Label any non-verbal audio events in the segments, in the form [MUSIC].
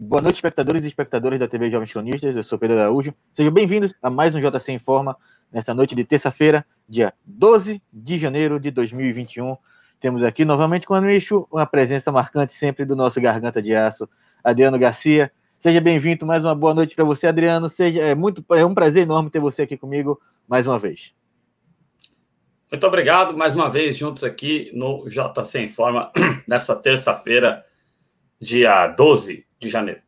Boa noite, espectadores e espectadoras da TV Jovens Cronistas. Eu sou Pedro Araújo. Sejam bem-vindos a mais um JC em Forma, nesta noite de terça-feira, dia 12 de janeiro de 2021. Temos aqui novamente com o Anicho, uma presença marcante sempre do nosso Garganta de Aço, Adriano Garcia. Seja bem-vindo, mais uma boa noite para você, Adriano. Seja, é, muito, é um prazer enorme ter você aqui comigo mais uma vez. Muito obrigado mais uma vez juntos aqui no JC em Forma, [CLEARS THROAT] nessa terça-feira, dia 12 de janeiro.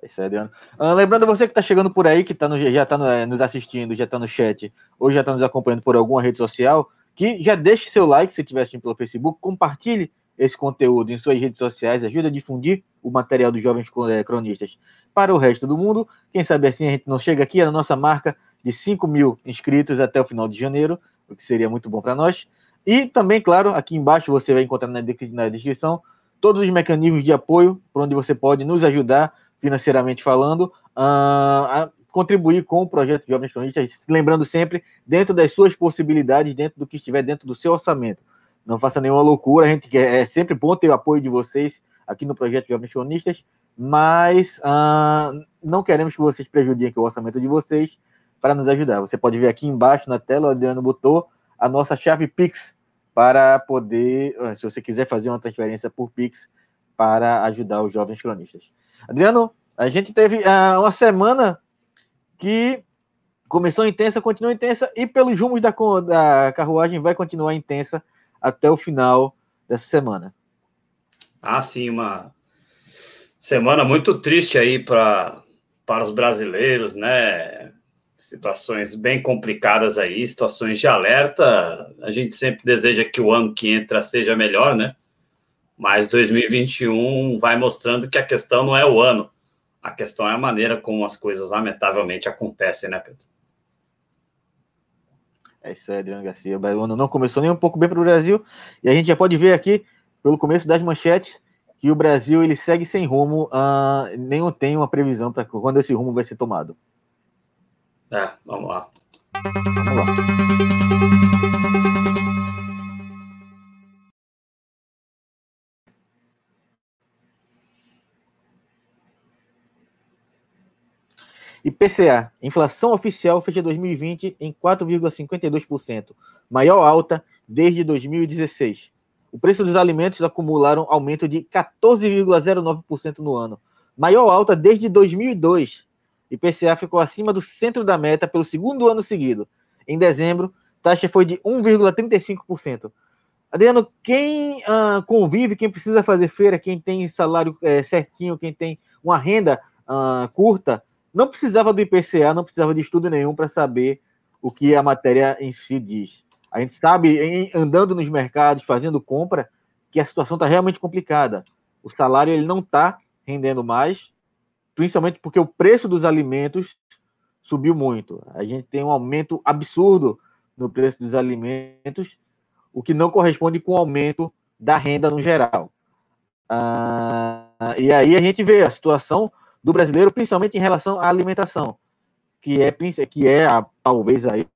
É isso aí, Adriano. Ah, lembrando você que está chegando por aí, que tá no, já está é, nos assistindo, já está no chat, ou já está nos acompanhando por alguma rede social, que já deixe seu like se estiver assistindo pelo Facebook, compartilhe esse conteúdo em suas redes sociais, ajude a difundir o material dos jovens é, cronistas para o resto do mundo. Quem sabe assim a gente não chega aqui na nossa marca de 5 mil inscritos até o final de janeiro, o que seria muito bom para nós. E também, claro, aqui embaixo você vai encontrar na descrição todos os mecanismos de apoio por onde você pode nos ajudar financeiramente falando a contribuir com o projeto Jovens Cronistas, lembrando sempre dentro das suas possibilidades, dentro do que estiver dentro do seu orçamento. Não faça nenhuma loucura, a gente quer, é sempre bom ter o apoio de vocês aqui no projeto Jovens Cronistas, mas uh, não queremos que vocês prejudiquem o orçamento de vocês para nos ajudar. Você pode ver aqui embaixo na tela, o Adriano botou a nossa chave Pix para poder, se você quiser fazer uma transferência por Pix para ajudar os jovens cronistas. Adriano, a gente teve uh, uma semana que começou intensa, continua intensa e pelos rumos da, da carruagem vai continuar intensa até o final dessa semana. Ah, sim, uma semana muito triste aí para para os brasileiros, né? Situações bem complicadas aí, situações de alerta. A gente sempre deseja que o ano que entra seja melhor, né? Mas 2021 vai mostrando que a questão não é o ano, a questão é a maneira como as coisas lamentavelmente acontecem, né, Pedro? É isso aí, Adriano Garcia. O ano não começou nem um pouco bem para o Brasil e a gente já pode ver aqui, pelo começo das manchetes, que o Brasil ele segue sem rumo, uh, nem tem uma previsão para quando esse rumo vai ser tomado. É, vamos lá. Vamos lá. IPCA, inflação oficial fecha 2020 em 4,52%, maior alta desde 2016. O preço dos alimentos acumularam aumento de 14,09% no ano, maior alta desde 2002. IPCA ficou acima do centro da meta pelo segundo ano seguido. Em dezembro, taxa foi de 1,35%. Adriano, quem uh, convive, quem precisa fazer feira, quem tem salário é, certinho, quem tem uma renda uh, curta, não precisava do IPCA, não precisava de estudo nenhum para saber o que a matéria em si diz. A gente sabe, em, andando nos mercados, fazendo compra, que a situação está realmente complicada. O salário ele não está rendendo mais, principalmente porque o preço dos alimentos subiu muito. A gente tem um aumento absurdo no preço dos alimentos, o que não corresponde com o aumento da renda no geral. Ah, e aí a gente vê a situação do brasileiro, principalmente em relação à alimentação, que é, que é a, talvez aí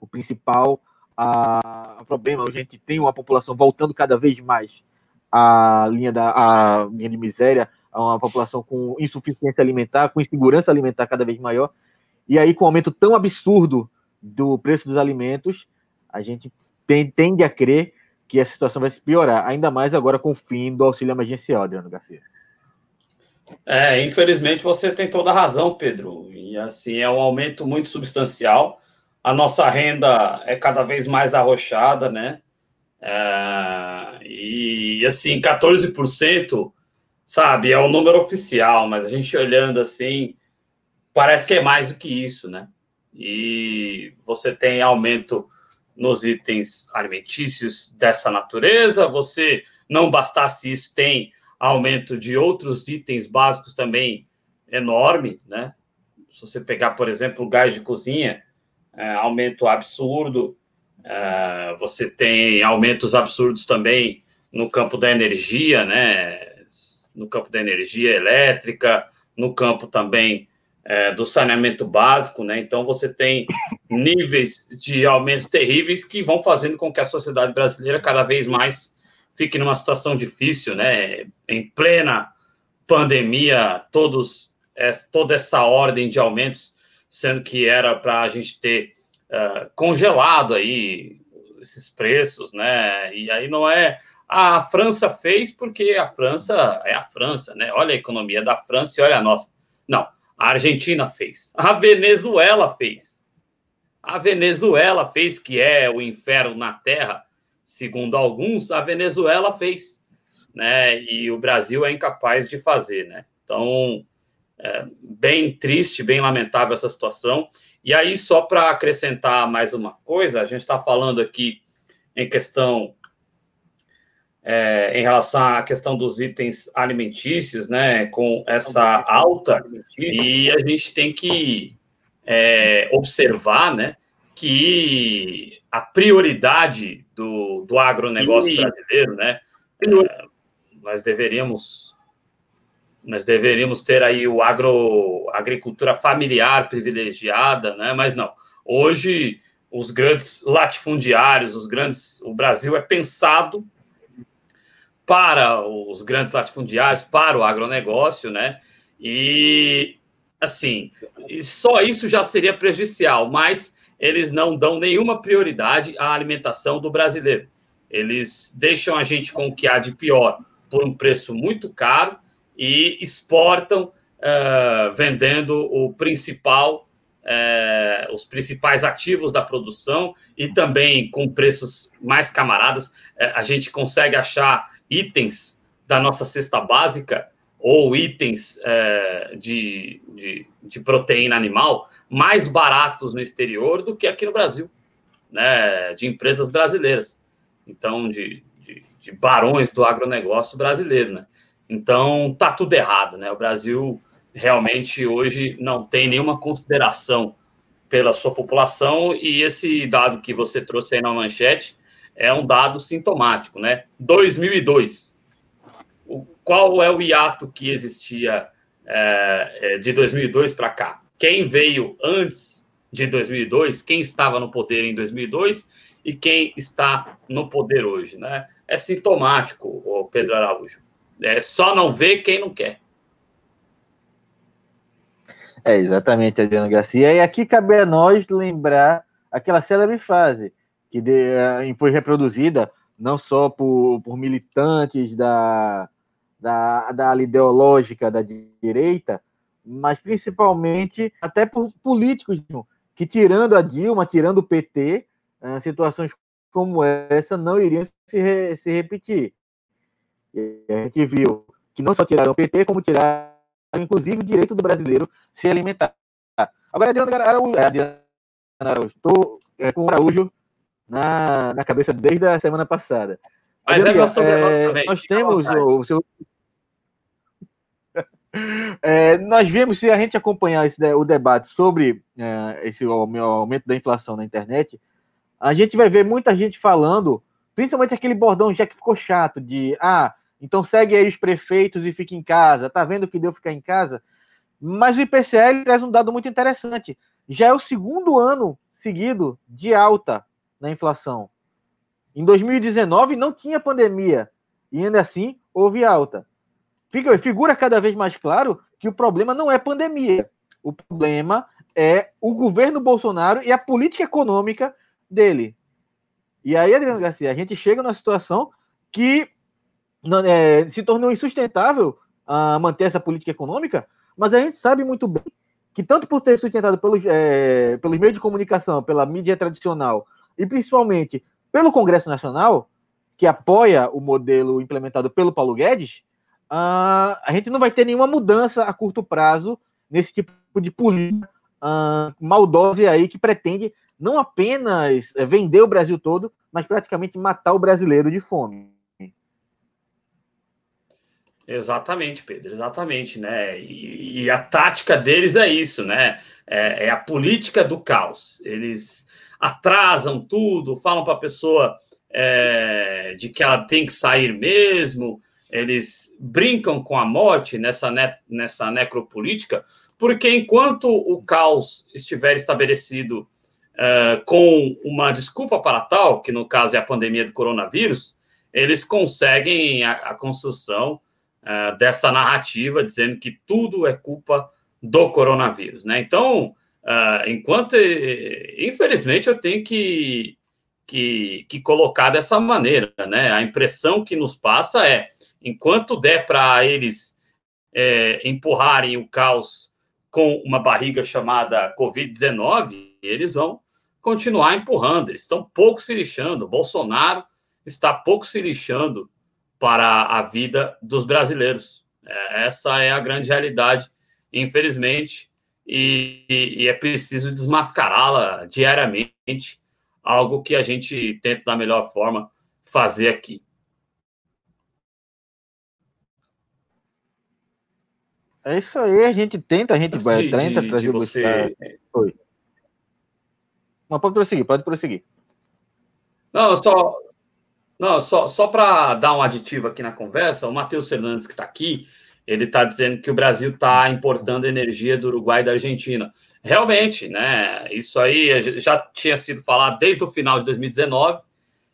o principal a, a problema. A gente tem uma população voltando cada vez mais à linha da à linha de miséria, a uma população com insuficiência alimentar, com insegurança alimentar cada vez maior. E aí, com o aumento tão absurdo do preço dos alimentos, a gente tem, tende a crer que a situação vai se piorar, ainda mais agora com o fim do auxílio emergencial, Adriano Garcia. É, infelizmente você tem toda a razão, Pedro. E assim, é um aumento muito substancial. A nossa renda é cada vez mais arrochada, né? É, e assim, 14% sabe? É o número oficial, mas a gente olhando assim, parece que é mais do que isso, né? E você tem aumento nos itens alimentícios dessa natureza, você, não bastasse isso, tem aumento de outros itens básicos também enorme, né? Se você pegar, por exemplo, o gás de cozinha, é, aumento absurdo, é, você tem aumentos absurdos também no campo da energia, né? No campo da energia elétrica, no campo também é, do saneamento básico, né? Então você tem [LAUGHS] níveis de aumento terríveis que vão fazendo com que a sociedade brasileira cada vez mais fique numa situação difícil, né? Em plena pandemia, todos toda essa ordem de aumentos, sendo que era para a gente ter uh, congelado aí esses preços, né? E aí não é a França fez porque a França é a França, né? Olha a economia da França e olha a nossa. Não, a Argentina fez. A Venezuela fez. A Venezuela fez, que é o inferno na terra, segundo alguns, a Venezuela fez. Né? E o Brasil é incapaz de fazer. Né? Então, é bem triste, bem lamentável essa situação. E aí, só para acrescentar mais uma coisa, a gente está falando aqui em questão é, em relação à questão dos itens alimentícios, né, com essa alta, e a gente tem que é, observar, né, que a prioridade do, do agronegócio brasileiro, né, é, nós deveríamos nós deveríamos ter aí o agro agricultura familiar privilegiada, né, mas não. Hoje os grandes latifundiários, os grandes, o Brasil é pensado para os grandes latifundiários, para o agronegócio, né? E assim, só isso já seria prejudicial, mas eles não dão nenhuma prioridade à alimentação do brasileiro. Eles deixam a gente com o que há de pior por um preço muito caro e exportam uh, vendendo o principal, uh, os principais ativos da produção e também com preços mais camaradas. Uh, a gente consegue achar itens da nossa cesta básica ou itens é, de, de, de, proteína animal mais baratos no exterior do que aqui no Brasil, né, de empresas brasileiras. Então, de, de, de barões do agronegócio brasileiro, né? Então, tá tudo errado, né? O Brasil realmente hoje não tem nenhuma consideração pela sua população e esse dado que você trouxe aí na manchete é um dado sintomático, né? 2002. O, qual é o hiato que existia é, é de 2002 para cá? Quem veio antes de 2002? Quem estava no poder em 2002 e quem está no poder hoje, né? É sintomático, o Pedro Araújo. É só não ver quem não quer. É, exatamente, Adriano Garcia. E aqui cabe a nós lembrar aquela célebre frase: que de, eh, foi reproduzida não só por, por militantes da, da, da ideológica da direita, mas principalmente até por políticos que, tirando a Dilma, tirando o PT, eh, situações como essa não iriam se, re, se repetir. E a gente viu que não só tiraram o PT, como tiraram, inclusive, o direito do brasileiro se alimentar. Agora, Adriano Araújo, Adriano Araújo, estou é, com o Araújo na, na cabeça desde a semana passada. Mas é, é, nós temos o, o seu. [LAUGHS] É, nós vemos, se a gente acompanhar esse, o debate sobre é, esse aumento da inflação na internet, a gente vai ver muita gente falando, principalmente aquele bordão já que ficou chato, de ah, então segue aí os prefeitos e fica em casa, tá vendo que deu ficar em casa? Mas o IPCL traz um dado muito interessante. Já é o segundo ano seguido de alta na inflação. Em 2019 não tinha pandemia e ainda assim houve alta. Fica, figura cada vez mais claro que o problema não é pandemia. O problema é o governo Bolsonaro e a política econômica dele. E aí, Adriano Garcia, a gente chega numa situação que é, se tornou insustentável a manter essa política econômica, mas a gente sabe muito bem que tanto por ter sustentado pelos, é, pelos meios de comunicação, pela mídia tradicional, e principalmente pelo Congresso Nacional, que apoia o modelo implementado pelo Paulo Guedes, uh, a gente não vai ter nenhuma mudança a curto prazo nesse tipo de política uh, maldosa aí que pretende não apenas eh, vender o Brasil todo, mas praticamente matar o brasileiro de fome. Exatamente, Pedro, exatamente, né? E, e, a tática deles é isso, né? É, é a política do caos. Eles atrasam tudo, falam para a pessoa é, de que ela tem que sair mesmo, eles brincam com a morte nessa, ne nessa necropolítica, porque enquanto o caos estiver estabelecido uh, com uma desculpa para tal, que no caso é a pandemia do coronavírus, eles conseguem a, a construção uh, dessa narrativa dizendo que tudo é culpa do coronavírus, né? Então, uh, enquanto, infelizmente, eu tenho que, que, que colocar dessa maneira, né? A impressão que nos passa é, enquanto der para eles é, empurrarem o caos com uma barriga chamada Covid-19, eles vão continuar empurrando. Eles estão pouco se lixando. Bolsonaro está pouco se lixando para a vida dos brasileiros. É, essa é a grande realidade, infelizmente, e, e é preciso desmascará-la diariamente, algo que a gente tenta da melhor forma fazer aqui. É isso aí, a gente tenta, a gente vai, tenta de, trazer de você... Oi. Mas pode prosseguir, pode prosseguir. Não, só, não, só, só para dar um aditivo aqui na conversa, o Matheus Fernandes, que está aqui, ele está dizendo que o Brasil está importando energia do Uruguai e da Argentina. Realmente, né? Isso aí já tinha sido falado desde o final de 2019,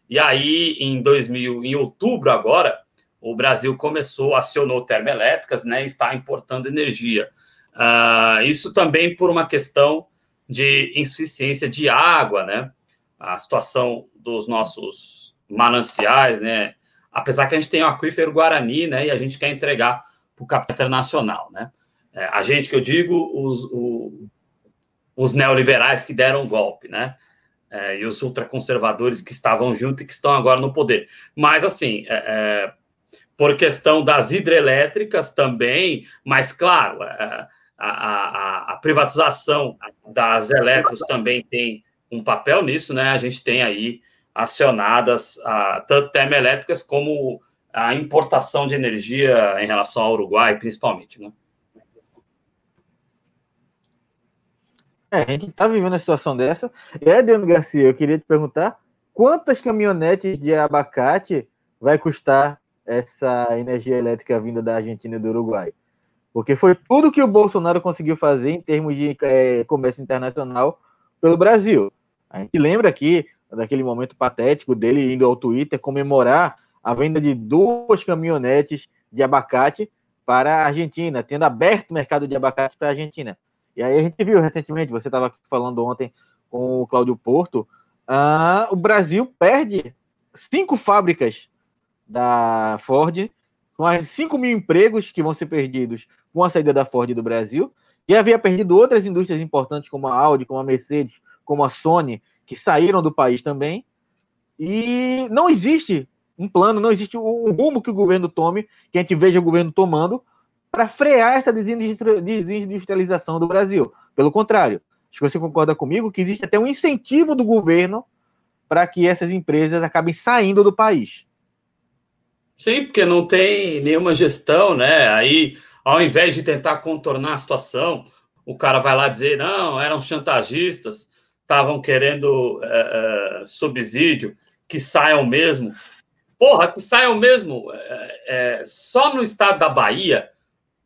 e aí em 2000, em outubro agora, o Brasil começou, acionou termoelétricas, né? Está importando energia. Uh, isso também por uma questão de insuficiência de água, né? A situação dos nossos mananciais, né? Apesar que a gente tem o aquífero Guarani, né? E a gente quer entregar para o capital internacional, né? É, a gente que eu digo, os, o, os neoliberais que deram o golpe, né? É, e os ultraconservadores que estavam junto e que estão agora no poder. Mas, assim, é, é por questão das hidrelétricas também, mas, claro, é, a, a, a, privatização das elétricas também tem um papel nisso, né? A gente tem aí acionadas a, tanto termoelétricas como a importação de energia em relação ao Uruguai, principalmente, né? É, a gente está vivendo uma situação dessa. E, Adriano Garcia, eu queria te perguntar quantas caminhonetes de abacate vai custar essa energia elétrica vinda da Argentina e do Uruguai? Porque foi tudo que o Bolsonaro conseguiu fazer em termos de é, comércio internacional pelo Brasil. A gente lembra aqui daquele momento patético dele indo ao Twitter comemorar a venda de duas caminhonetes de abacate para a Argentina, tendo aberto o mercado de abacate para a Argentina. E aí a gente viu recentemente, você estava falando ontem com o Cláudio Porto, uh, o Brasil perde cinco fábricas da Ford, com mais 5 mil empregos que vão ser perdidos com a saída da Ford do Brasil, e havia perdido outras indústrias importantes, como a Audi, como a Mercedes, como a Sony, que saíram do país também. E não existe um plano, não existe um rumo que o governo tome, que a gente veja o governo tomando, para frear essa desindustrialização do Brasil. Pelo contrário, acho que você concorda comigo que existe até um incentivo do governo para que essas empresas acabem saindo do país. Sim, porque não tem nenhuma gestão, né? Aí, ao invés de tentar contornar a situação, o cara vai lá dizer: não, eram chantagistas, estavam querendo é, é, subsídio, que saiam mesmo. Porra, que saiam mesmo. É, é, só no estado da Bahia,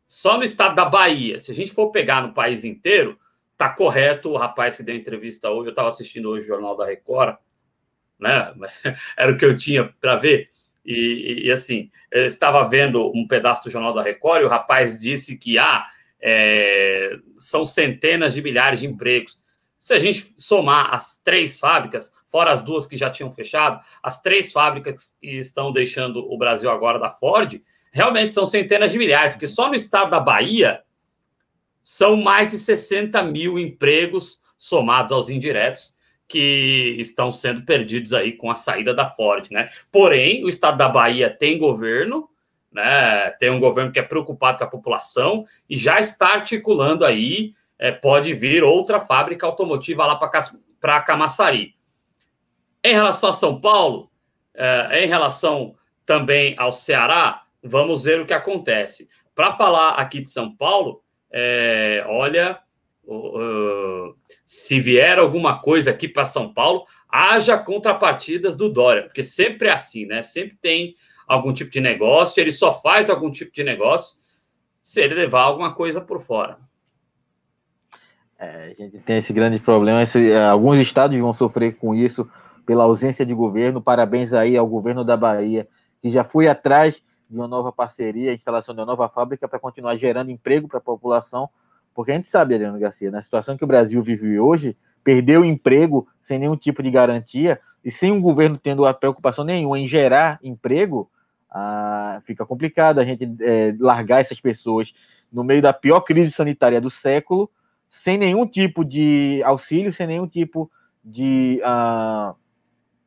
só no estado da Bahia, se a gente for pegar no país inteiro, tá correto o rapaz que deu entrevista hoje. Eu estava assistindo hoje o Jornal da Record, né? [LAUGHS] Era o que eu tinha para ver. E, e, assim, eu estava vendo um pedaço do Jornal da Record e o rapaz disse que ah, é, são centenas de milhares de empregos. Se a gente somar as três fábricas, fora as duas que já tinham fechado, as três fábricas que estão deixando o Brasil agora da Ford, realmente são centenas de milhares, porque só no estado da Bahia são mais de 60 mil empregos somados aos indiretos que estão sendo perdidos aí com a saída da Ford, né? Porém, o estado da Bahia tem governo, né? Tem um governo que é preocupado com a população e já está articulando aí, é, pode vir outra fábrica automotiva lá para Camaçari. Em relação a São Paulo, é, em relação também ao Ceará, vamos ver o que acontece. Para falar aqui de São Paulo, é, olha, uh, se vier alguma coisa aqui para São Paulo, haja contrapartidas do Dória, porque sempre é assim, né? Sempre tem algum tipo de negócio, ele só faz algum tipo de negócio se ele levar alguma coisa por fora. É, a gente tem esse grande problema. Esse, é, alguns estados vão sofrer com isso pela ausência de governo. Parabéns aí ao governo da Bahia, que já foi atrás de uma nova parceria, instalação de uma nova fábrica para continuar gerando emprego para a população. Porque a gente sabe, Adriano Garcia, na situação que o Brasil vive hoje, perder o emprego sem nenhum tipo de garantia e sem um governo tendo a preocupação nenhuma em gerar emprego, ah, fica complicado a gente é, largar essas pessoas no meio da pior crise sanitária do século, sem nenhum tipo de auxílio, sem nenhum tipo de ah,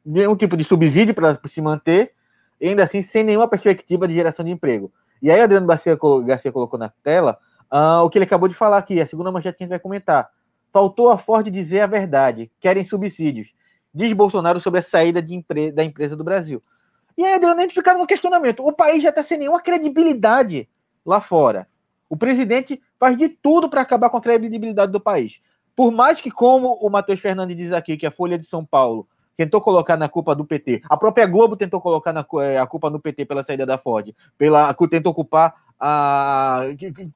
nenhum tipo de subsídio para se manter, e ainda assim sem nenhuma perspectiva de geração de emprego. E aí, Adriano Garcia, Garcia colocou na tela ah, o que ele acabou de falar aqui, a segunda manchete que a gente vai comentar. Faltou a Ford dizer a verdade, querem subsídios. Diz Bolsonaro sobre a saída empre da empresa do Brasil. E aí, Adriano, a gente fica no questionamento. O país já está sem nenhuma credibilidade lá fora. O presidente faz de tudo para acabar com a credibilidade do país. Por mais que, como o Matheus Fernandes diz aqui, que a Folha de São Paulo tentou colocar na culpa do PT, a própria Globo tentou colocar na, eh, a culpa no PT pela saída da Ford, pela, tentou ocupar a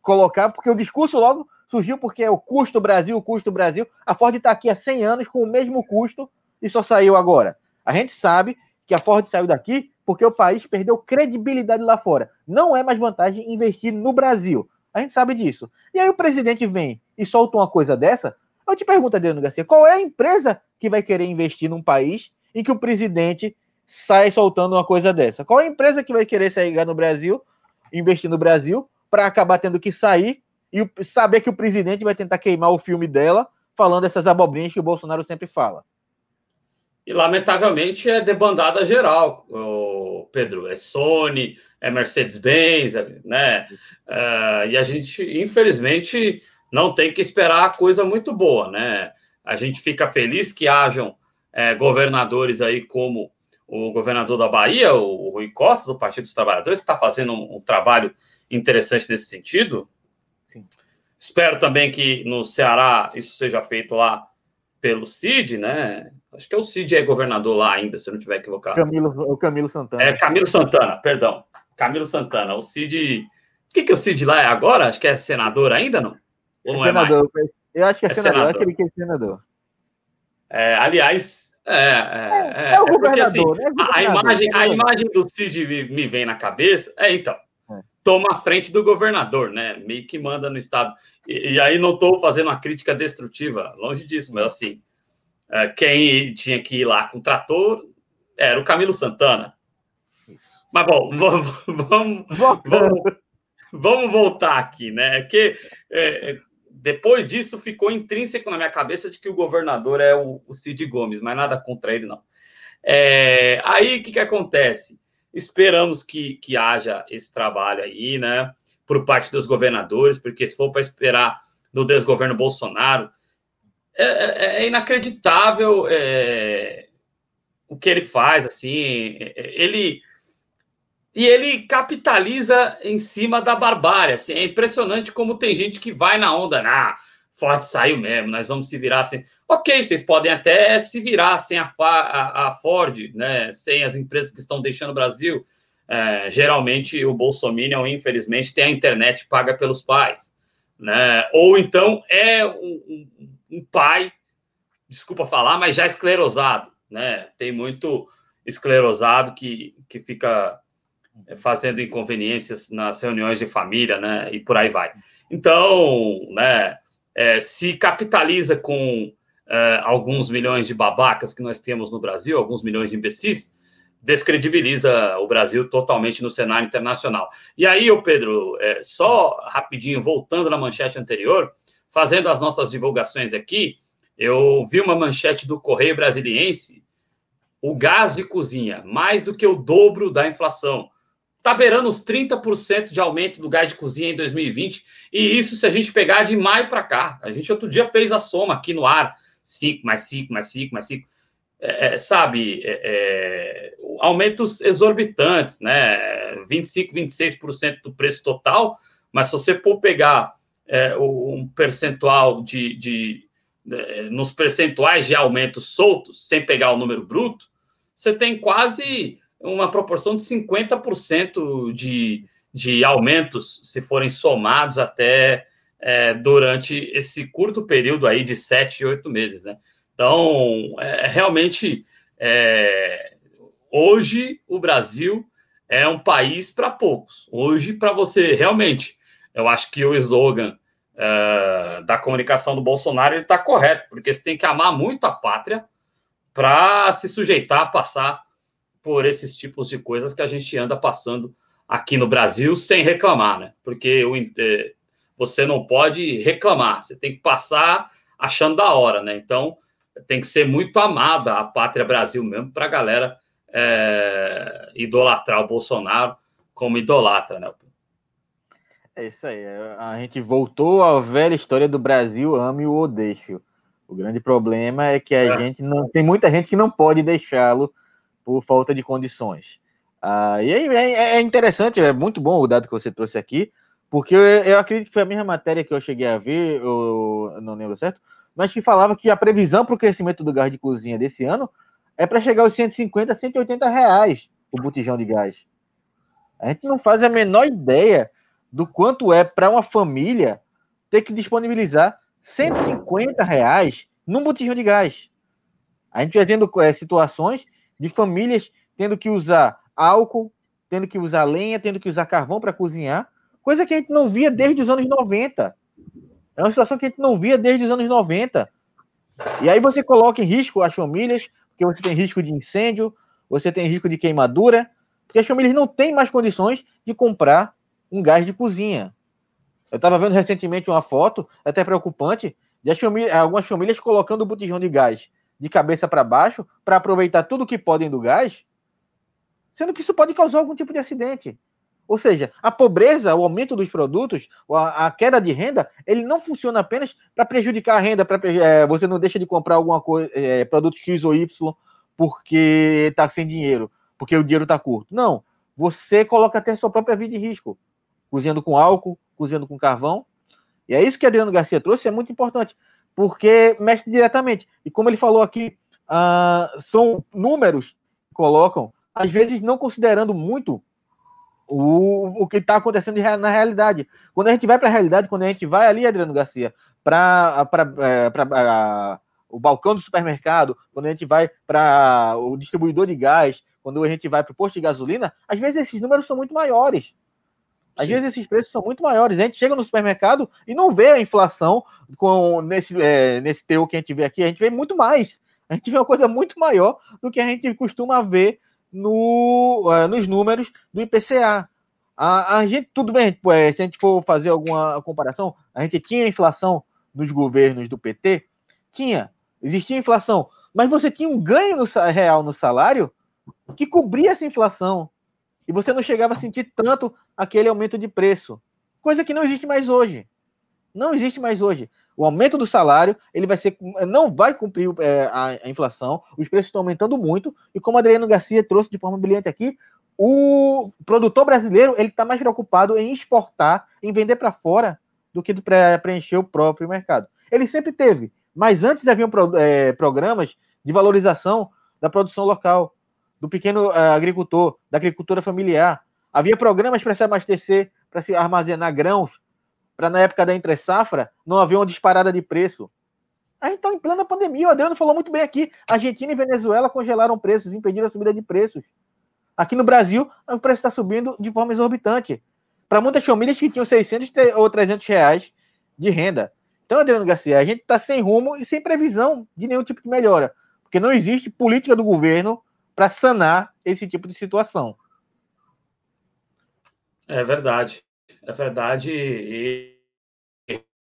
colocar, porque o discurso logo surgiu porque é o custo Brasil, o custo Brasil. A Ford está aqui há 100 anos com o mesmo custo e só saiu agora. A gente sabe que a Ford saiu daqui porque o país perdeu credibilidade lá fora. Não é mais vantagem investir no Brasil. A gente sabe disso. E aí o presidente vem e solta uma coisa dessa. Eu te pergunto, Adriano Garcia, qual é a empresa que vai querer investir num país em que o presidente sai soltando uma coisa dessa? Qual é a empresa que vai querer sair no Brasil, investir no Brasil, para acabar tendo que sair e saber que o presidente vai tentar queimar o filme dela falando essas abobrinhas que o Bolsonaro sempre fala? E, lamentavelmente, é debandada geral, Pedro. É Sony, é Mercedes-Benz, né? Uh, e a gente, infelizmente, não tem que esperar coisa muito boa, né? A gente fica feliz que hajam é, governadores aí como o governador da Bahia, o Rui Costa, do Partido dos Trabalhadores, que está fazendo um, um, trabalho interessante nesse sentido. Sim. Espero também que no Ceará isso seja feito lá pelo Cid, né? Acho que é o Cid é governador lá ainda, se eu não estiver equivocado. Camilo, o Camilo Santana. É, Camilo Santana, perdão. Camilo Santana. O Cid. O que, que o Cid lá é agora? Acho que é senador ainda, não? Ou não é senador. É eu acho que é, é senador, senador. aquele que é senador. É, aliás, é, é, é, é, o é porque, assim, né? a, imagem, a imagem do Cid me vem na cabeça. É, então, toma a frente do governador, né? Meio que manda no estado. E, e aí não estou fazendo uma crítica destrutiva, longe disso, mas assim, é, quem tinha que ir lá com o trator era o Camilo Santana. Mas bom, [LAUGHS] vamos, vamos, vamos, vamos voltar aqui, né? Que é, depois disso ficou intrínseco na minha cabeça de que o governador é o, o Cid Gomes, mas nada contra ele, não. É, aí o que, que acontece? Esperamos que, que haja esse trabalho aí, né? Por parte dos governadores, porque se for para esperar do desgoverno Bolsonaro, é, é, é inacreditável é, o que ele faz, assim, ele e ele capitaliza em cima da barbárie, assim, é impressionante como tem gente que vai na onda, ah, Ford saiu mesmo, nós vamos se virar sem. Ok, vocês podem até se virar sem a, a, a Ford, né, sem as empresas que estão deixando o Brasil. É, geralmente o Bolsonaro, infelizmente, tem a internet paga pelos pais, né? Ou então é um um pai, desculpa falar, mas já esclerosado, né? Tem muito esclerosado que, que fica eh, fazendo inconveniências nas reuniões de família, né? E por aí vai. Então, né? É, se capitaliza com é, alguns milhões de babacas que nós temos no Brasil, alguns milhões de imbecis, descredibiliza o Brasil totalmente no cenário internacional. E aí, o Pedro, é, só rapidinho, voltando na manchete anterior, fazendo as nossas divulgações aqui, eu vi uma manchete do Correio Brasiliense, o gás de cozinha, mais do que o dobro da inflação. Está beirando os 30% de aumento do gás de cozinha em 2020. E isso se a gente pegar de maio para cá. A gente outro dia fez a soma aqui no ar. 5 mais 5 mais 5 mais 5. É, é, sabe, é, é, aumentos exorbitantes, né? 25, 26% do preço total. Mas se você for pegar é, um percentual de, de, é, nos percentuais de aumentos soltos, sem pegar o número bruto, você tem quase uma proporção de 50% de, de aumentos, se forem somados até é, durante esse curto período aí de sete, oito meses, né? Então, é, realmente, é, hoje o Brasil é um país para poucos. Hoje, para você realmente, eu acho que o slogan é, da comunicação do Bolsonaro está correto, porque você tem que amar muito a pátria para se sujeitar a passar por esses tipos de coisas que a gente anda passando aqui no Brasil sem reclamar, né? Porque o, é, você não pode reclamar, você tem que passar achando da hora, né? Então tem que ser muito amada a pátria Brasil mesmo para a galera é, idolatrar o Bolsonaro como idolatra, né? É isso aí. A gente voltou à velha história do Brasil ame o deixo. O grande problema é que a é. gente não tem muita gente que não pode deixá-lo por falta de condições. Ah, e aí é, é, interessante, é muito bom o dado que você trouxe aqui, porque eu, eu acredito que foi a mesma matéria que eu cheguei a ver, eu não lembro certo, mas que falava que a previsão para o crescimento do gás de cozinha desse ano é para chegar aos 150, 180 reais o botijão de gás. A gente não faz a menor ideia do quanto é para uma família ter que disponibilizar 150 reais num botijão de gás. A gente vai tendo é, situações de famílias tendo que usar álcool, tendo que usar lenha, tendo que usar carvão para cozinhar, coisa que a gente não via desde os anos 90. É uma situação que a gente não via desde os anos 90. E aí você coloca em risco as famílias, porque você tem risco de incêndio, você tem risco de queimadura, porque as famílias não têm mais condições de comprar um gás de cozinha. Eu estava vendo recentemente uma foto, até preocupante, de algumas famílias colocando o botijão de gás de cabeça para baixo para aproveitar tudo que podem do gás, sendo que isso pode causar algum tipo de acidente. Ou seja, a pobreza, o aumento dos produtos, a, a queda de renda, ele não funciona apenas para prejudicar a renda, para é, você não deixa de comprar alguma coisa, é, produto X ou Y porque está sem dinheiro, porque o dinheiro está curto. Não, você coloca até a sua própria vida em risco, cozinhando com álcool, cozinhando com carvão. E é isso que Adriano Garcia trouxe, é muito importante, porque mexe diretamente. E como ele falou aqui, uh, são números que colocam, às vezes não considerando muito o, o que está acontecendo na realidade. Quando a gente vai para a realidade, quando a gente vai ali, Adriano Garcia, para é, o balcão do supermercado, quando a gente vai para o distribuidor de gás, quando a gente vai para o posto de gasolina, às vezes esses números são muito maiores. Às Sim. vezes esses preços são muito maiores. A gente chega no supermercado e não vê a inflação com nesse, é, nesse teu que a gente vê aqui, a gente vê muito mais. A gente vê uma coisa muito maior do que a gente costuma ver no, uh, nos números do IPCA. A, a gente, tudo bem, é, se a gente for fazer alguma comparação, a gente tinha inflação nos governos do PT? Tinha, existia inflação, mas você tinha um ganho no, real no salário que cobria essa inflação. E você não chegava a sentir tanto aquele aumento de preço. Coisa que não existe mais hoje. Não existe mais hoje. O aumento do salário ele vai ser, não vai cumprir é, a, a, inflação, os preços estão aumentando muito, e como Adriano Garcia trouxe de forma brilhante aqui, o produtor brasileiro ele está mais preocupado em exportar, em vender para fora, do que para preencher o próprio mercado. Ele sempre teve, mas antes haviam pro, é, programas de valorização da produção local, do pequeno é, agricultor, da agricultura familiar. Havia programas para se abastecer, para se armazenar grãos para na época da entre safra não haver uma disparada de preço. A gente está em plena pandemia, o Adriano falou muito bem aqui. Argentina e Venezuela congelaram preços, impediram a subida de preços. Aqui no Brasil, o preço está subindo de forma exorbitante. Para muitas famílias que tinham 600 ou 300 reais de renda. Então, Adriano Garcia, a gente está sem rumo e sem previsão de nenhum tipo de melhora. Porque não existe política do governo para sanar esse tipo de situação. É verdade. É verdade. E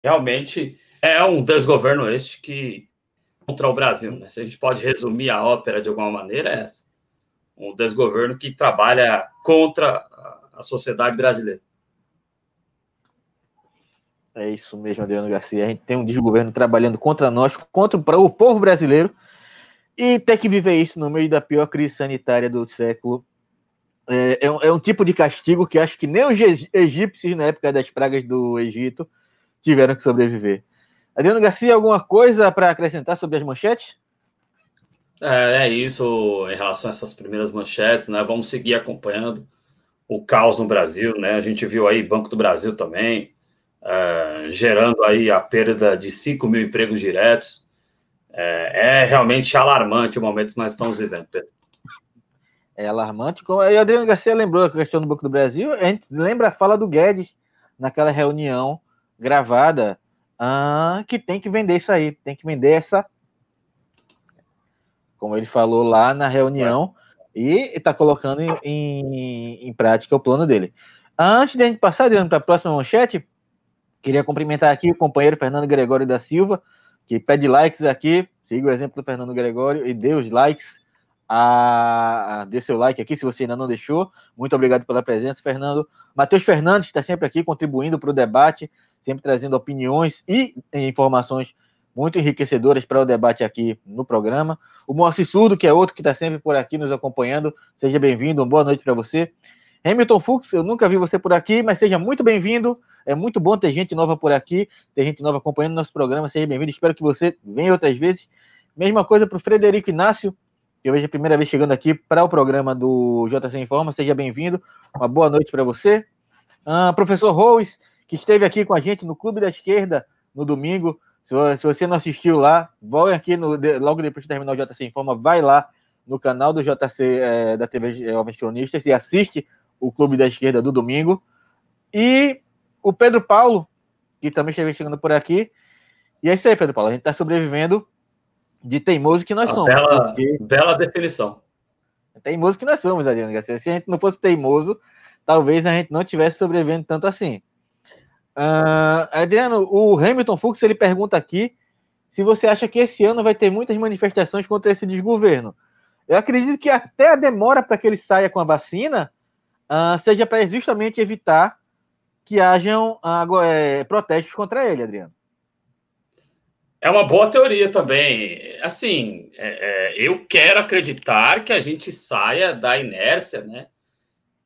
realmente é um desgoverno este que contra o Brasil, né? Se a gente pode resumir a ópera de alguma maneira, é essa. Um desgoverno que trabalha contra a sociedade brasileira. É isso mesmo, Adriano Garcia. A gente tem um desgoverno trabalhando contra nós, contra o povo brasileiro, e ter que viver isso no meio da pior crise sanitária do século é, é, um, é um tipo de castigo que acho que nem os egípcios, na época das pragas do Egito, tiveram que sobreviver. Adriano Garcia, alguma coisa para acrescentar sobre as manchetes? É, é, isso em relação a essas primeiras manchetes, né? Vamos seguir acompanhando o caos no Brasil, né? A gente viu aí Banco do Brasil também, uh, gerando aí a perda de 5 mil empregos diretos. É, é, realmente alarmante o momento que nós estamos vivendo, Pedro. É alarmante. Como a Adriano Garcia lembrou a questão do Banco do Brasil, a gente lembra a fala do Guedes naquela reunião gravada uh, que tem que vender isso aí, tem que vender essa. Como ele falou lá na reunião, e está colocando em, em, em, prática o plano dele. Antes de a gente passar para a próxima manchete, queria cumprimentar aqui o companheiro Fernando Gregório da Silva, que pede likes aqui. Siga o exemplo do Fernando Gregório e dê os likes. A, a, dê seu like aqui se você ainda não deixou. Muito obrigado pela presença, Fernando. Matheus Fernandes está sempre aqui contribuindo para o debate, sempre trazendo opiniões e informações muito enriquecedoras para o debate aqui no programa. O Moacir Surdo, que é outro que está sempre por aqui nos acompanhando, seja bem-vindo, uma boa noite para você. Hamilton Fux, eu nunca vi você por aqui, mas seja muito bem-vindo. É muito bom ter gente nova por aqui, ter gente nova acompanhando nosso programa. Seja bem-vindo. Espero que você venha outras vezes. Mesma coisa para o Frederico Inácio, que eu vejo a primeira vez chegando aqui para o programa do JC Informa. Seja bem-vindo. Uma boa noite para você. Uh, professor Rose, que esteve aqui com a gente no Clube da Esquerda no domingo. Se, você não assistiu lá, volte aqui no, logo depois de terminar o JC Informa, vai lá no canal do JC é, da TV Jovens Cronistas e assiste o Clube da Esquerda do domingo. E o Pedro Paulo, que também esteve chegando por aqui. E é isso aí, Pedro Paulo. A gente está sobrevivendo de teimoso que nós somos. Bela, porque... bela definição. Teimoso que nós somos, Adriano Garcia. Se a gente não fosse teimoso, talvez a gente não tivesse sobrevivendo tanto assim. Uh, Adriano, o Hamilton Fux ele pergunta aqui se você acha que esse ano vai ter muitas manifestações contra esse desgoverno. Eu acredito que até a demora para que ele saia com a vacina uh, seja para justamente evitar que hajam uh, é, protestos contra ele, Adriano. É uma boa teoria também. Assim, é, é, eu quero acreditar que a gente saia da inércia, né?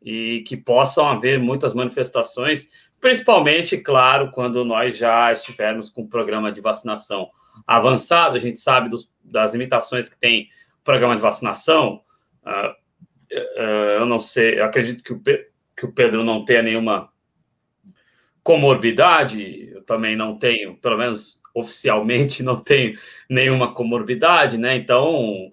E que possam haver muitas manifestações principalmente, claro, quando nós já estivermos com o programa de vacinação avançado, a gente sabe dos, das limitações que tem o programa de vacinação. Uh, eu não sei, eu acredito que o, que o Pedro não tenha nenhuma comorbidade, eu também não tenho, pelo menos oficialmente, não tenho nenhuma comorbidade, né? Então,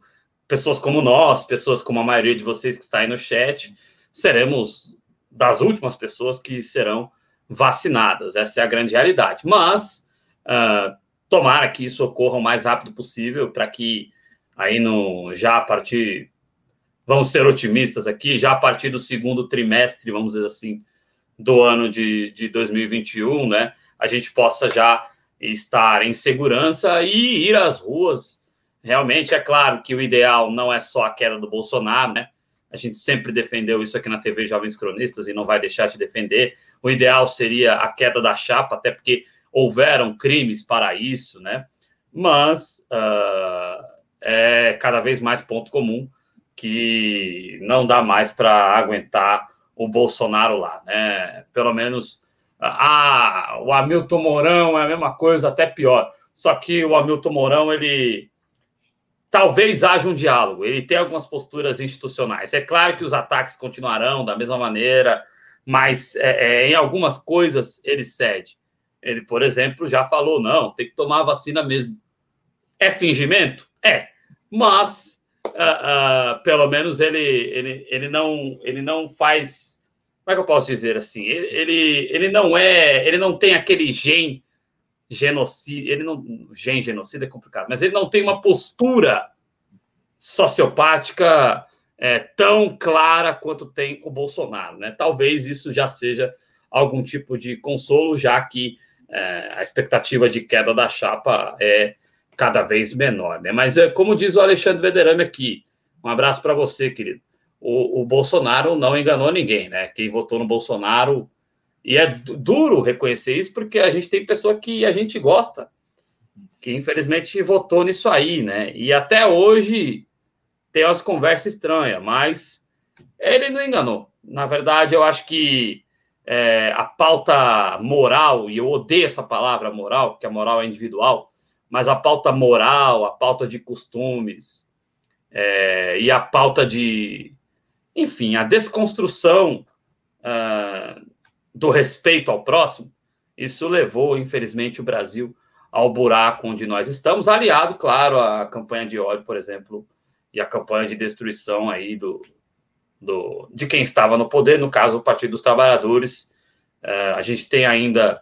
pessoas como nós, pessoas como a maioria de vocês que está aí no chat, seremos das últimas pessoas que serão vacinadas. Essa é a grande realidade. Mas uh, tomara que isso ocorra o mais rápido possível para que aí no já a partir vamos ser otimistas aqui, já a partir do segundo trimestre, vamos dizer assim, do ano de, de 2021, né, a gente possa já estar em segurança e ir às ruas. Realmente, é claro que o ideal não é só a queda do Bolsonaro, né? A gente sempre defendeu isso aqui na TV Jovens Cronistas e não vai deixar de defender. O ideal seria a queda da chapa, até porque houveram crimes para isso, né? Mas uh, é cada vez mais ponto comum que não dá mais para aguentar o Bolsonaro lá, né? Pelo menos ah, o Hamilton Mourão é a mesma coisa, até pior. Só que o Hamilton Mourão ele talvez haja um diálogo. Ele tem algumas posturas institucionais. É claro que os ataques continuarão da mesma maneira, mas é, é, em algumas coisas ele cede. Ele, por exemplo, já falou: não, tem que tomar a vacina mesmo. É fingimento? É. Mas, uh, pelo menos, ele, ele, ele, não, ele não faz. Como é que eu posso dizer assim? Ele, ele, ele não é. Ele não tem aquele gen genocida, ele não, gen genocida é complicado, mas ele não tem uma postura sociopática é, tão clara quanto tem o Bolsonaro, né? Talvez isso já seja algum tipo de consolo, já que é, a expectativa de queda da chapa é cada vez menor, né? Mas é, como diz o Alexandre Vederame aqui, um abraço para você, querido. O, o Bolsonaro não enganou ninguém, né? Quem votou no Bolsonaro e é duro reconhecer isso, porque a gente tem pessoa que a gente gosta, que infelizmente votou nisso aí, né? E até hoje tem umas conversas estranhas, mas ele não enganou. Na verdade, eu acho que é, a pauta moral, e eu odeio essa palavra moral, porque a moral é individual, mas a pauta moral, a pauta de costumes é, e a pauta de, enfim, a desconstrução uh, do respeito ao próximo, Isso levou, infelizmente, o Brasil ao buraco onde nós estamos, aliado, claro, à campanha de ódio, por exemplo, e a campanha de destruição aí do, do, de quem estava no poder, no caso, o Partido dos Trabalhadores. É, a gente tem ainda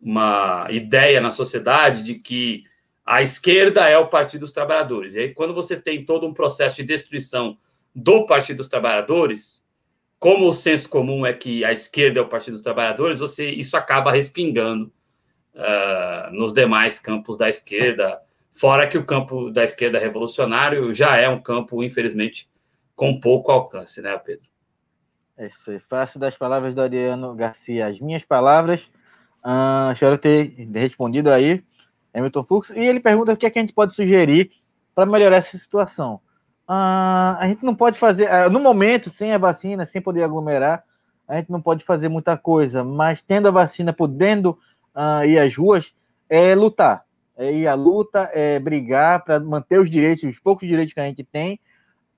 uma ideia na sociedade de que a esquerda é o Partido dos Trabalhadores. E aí, quando você tem todo um processo de destruição do Partido dos Trabalhadores, como o senso comum é que a esquerda é o Partido dos Trabalhadores, você, isso acaba respingando uh, nos demais campos da esquerda, fora que o campo da esquerda revolucionário já é um campo, infelizmente, com pouco alcance, né, Pedro? É isso aí. Faço das palavras do Adriano Garcia as minhas palavras. Uh, espero ter respondido aí, Hamilton Fux. E ele pergunta o que, é que a gente pode sugerir para melhorar essa situação. Uh, a gente não pode fazer, uh, no momento, sem a vacina, sem poder aglomerar, a gente não pode fazer muita coisa, mas tendo a vacina, podendo uh, ir às ruas, é lutar. É ir à luta, é brigar para manter os direitos, os poucos direitos que a gente tem,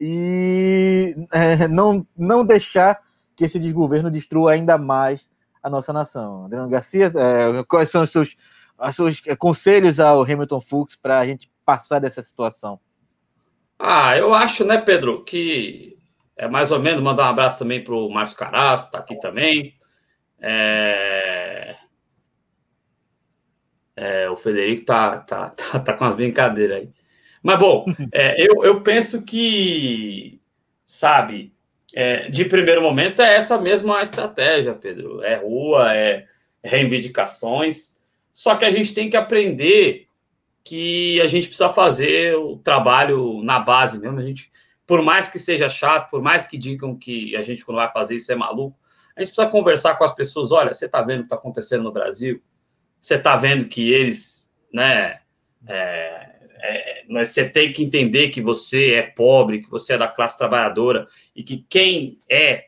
e é, [LAUGHS] não, não deixar que esse desgoverno destrua ainda mais a nossa nação. Adriano Garcia, é, quais são os seus, seus conselhos ao Hamilton Fux para a gente passar dessa situação? Ah, eu acho, né, Pedro, que é mais ou menos mandar um abraço também para o Márcio Caraço, está aqui também. É... É, o Federico tá, tá, [LAUGHS] tá, tá, com as brincadeiras aí. Mas, bom, [LAUGHS] é, eu, eu penso que, sabe, é, de primeiro momento é essa mesma estratégia, Pedro. É rua, é reivindicações. Só que a gente tem que aprender que a gente precisa fazer o trabalho na base mesmo. A gente, por mais que seja chato, por mais que digam que a gente quando vai fazer isso é maluco, a gente precisa conversar com as pessoas. Olha, você está vendo o que está acontecendo no Brasil? Você está vendo que eles, né? É, é, você tem que entender que você é pobre, que você é da classe trabalhadora e que quem é,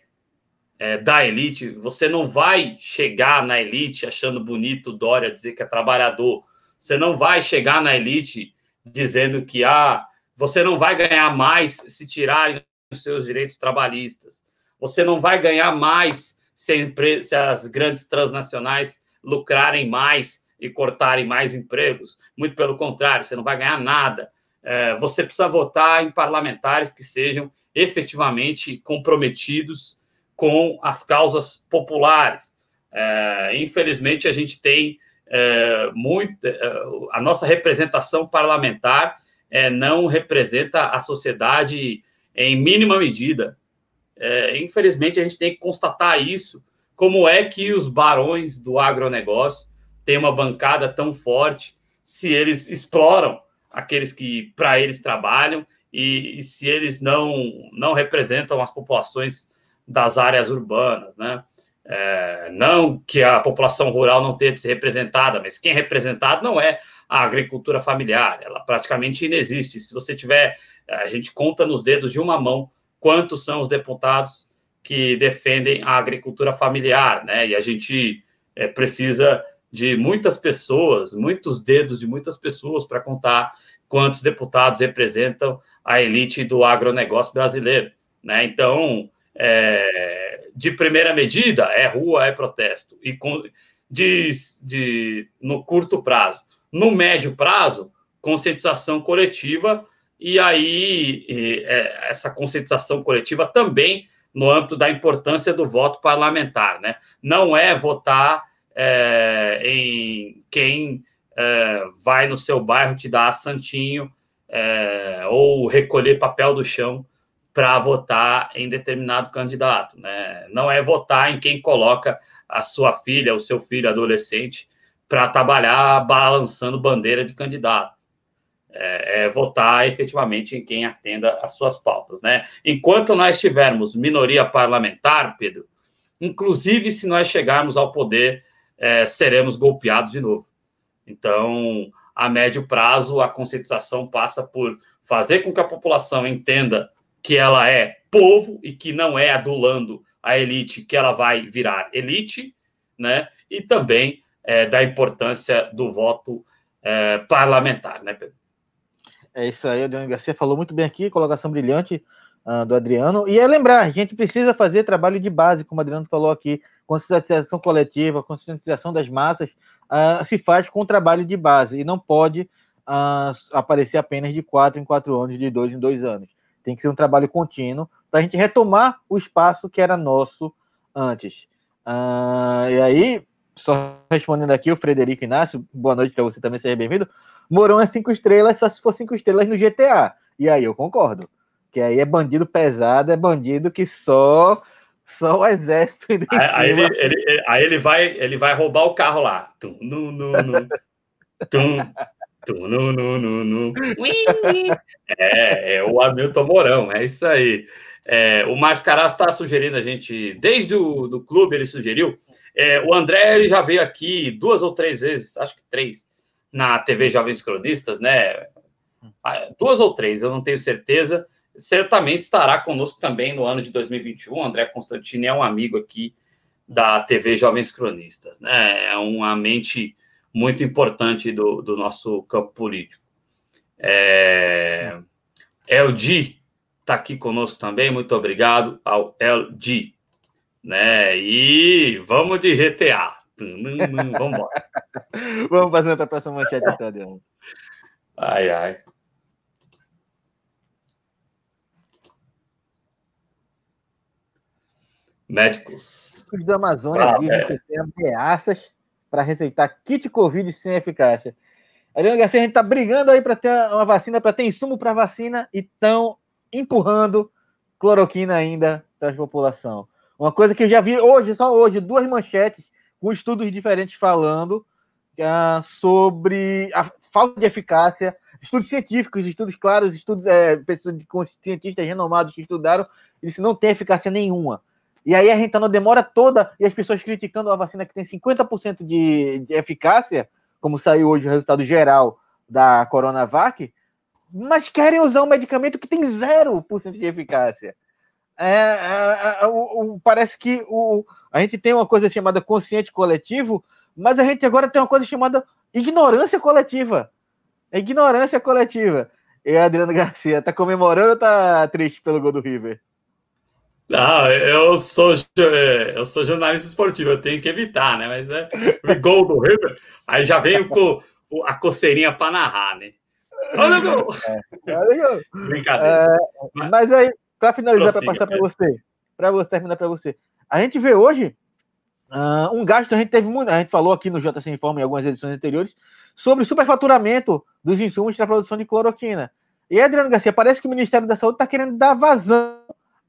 é da elite, você não vai chegar na elite achando bonito Dória dizer que é trabalhador. Você não vai chegar na elite dizendo que ah, você não vai ganhar mais se tirarem os seus direitos trabalhistas. Você não vai ganhar mais se, se as grandes transnacionais lucrarem mais e cortarem mais empregos. Muito pelo contrário, você não vai ganhar nada. É, você precisa votar em parlamentares que sejam efetivamente comprometidos com as causas populares. É, infelizmente, a gente tem é, muito. É, a nossa representação parlamentar é, não representa a sociedade em mínima medida. É, infelizmente, a gente tem que constatar isso. Como é que os barões do agronegócio têm uma bancada tão forte se eles exploram aqueles que para eles trabalham e, e, se eles não, não representam as populações das áreas urbanas, né? É, não que a população rural não tenha de ser representada, mas quem é representado não é a agricultura familiar, ela praticamente inexiste. Se você tiver, a gente conta nos dedos de uma mão quantos são os deputados que defendem a agricultura familiar, né? E a gente é, precisa de muitas pessoas, muitos dedos de muitas pessoas para contar quantos deputados representam a elite do agronegócio brasileiro, né? Então, é, de primeira medida, é rua, é protesto. E com, de, de, no curto prazo. No médio prazo, conscientização coletiva, e aí e, é, essa conscientização coletiva também no âmbito da importância do voto parlamentar. Né? Não é votar é, em quem é, vai no seu bairro te dar santinho é, ou recolher papel do chão para votar em determinado candidato, né? Não é votar em quem coloca a sua filha, o seu filho adolescente para trabalhar balançando bandeira de candidato. É, é, votar efetivamente em quem atenda às suas pautas, né? Enquanto nós tivermos minoria parlamentar, Pedro, inclusive se nós chegarmos ao poder, é, seremos golpeados de novo. Então, a médio prazo, a conscientização passa por fazer com que a população entenda que ela é povo e que não é adulando a elite que ela vai virar elite, né? E também é, da importância do voto é, parlamentar, né, Pedro? É isso aí, Adriano Garcia falou muito bem aqui, colocação brilhante. uh, do Adriano. E é lembrar, a gente precisa fazer trabalho de base, como o Adriano falou aqui, conscientização coletiva, conscientização das massas, uh, se faz com trabalho de base e não pode uh, aparecer apenas de quatro em quatro anos, de dois em dois anos. Tem que ser um trabalho contínuo para a gente retomar o espaço que era nosso antes. Uh, e aí, só respondendo aqui, o Frederico Inácio, boa noite para você também, seja bem-vindo. Morão é cinco estrelas só se for cinco estrelas no GTA. E aí eu concordo. Que aí é bandido pesado, é bandido que só só o exército. Aí, aí, ele, ele, aí ele, vai, ele vai roubar o carro lá. Tum, nu, nu, nu. [LAUGHS] Tum, nu, nu, nu, nu. É, é o Hamilton Mourão, é isso aí. É, o Mascaraz está sugerindo a gente, desde o do clube ele sugeriu. É, o André ele já veio aqui duas ou três vezes, acho que três, na TV Jovens Cronistas, né? Ah, duas ou três, eu não tenho certeza certamente estará conosco também no ano de 2021. André Constantini é um amigo aqui da TV Jovens Cronistas, né? É uma mente muito importante do, do nosso campo político. É... LG está aqui conosco também, muito obrigado ao LG. Né? E vamos de GTA. vamos embora. [LAUGHS] vamos fazer para a próxima manchete, então, Ai, ai. Médicos. Os da Amazônia ah, dizem é. que tem ameaças para receitar kit Covid sem eficácia. Adriano Garcia, a gente está brigando aí para ter uma vacina, para ter insumo para vacina e estão empurrando cloroquina ainda para a população. Uma coisa que eu já vi hoje, só hoje, duas manchetes com estudos diferentes falando uh, sobre a falta de eficácia, estudos científicos, estudos claros, estudos é, pessoas, cientistas renomados que estudaram, eles não tem eficácia nenhuma. E aí a gente tá na demora toda e as pessoas criticando a vacina que tem 50% de, de eficácia, como saiu hoje o resultado geral da Coronavac, mas querem usar um medicamento que tem 0% de eficácia. É, é, é, o, o, parece que o, a gente tem uma coisa chamada consciente coletivo, mas a gente agora tem uma coisa chamada ignorância coletiva. Ignorância coletiva. E a Adriano Garcia, tá comemorando ou tá triste pelo gol do River? Não, eu sou, eu sou jornalista esportivo, eu tenho que evitar, né? Mas é o gol do River, aí já veio com a coceirinha para narrar, né? Olha o gol! É, olha o gol. Brincadeira. É, mas aí, para finalizar, para passar para você, para você terminar para você, a gente vê hoje uh, um gasto, a gente teve muito, a gente falou aqui no JC Informe em algumas edições anteriores, sobre superfaturamento dos insumos para a produção de cloroquina. E Adriano Garcia, parece que o Ministério da Saúde está querendo dar vazão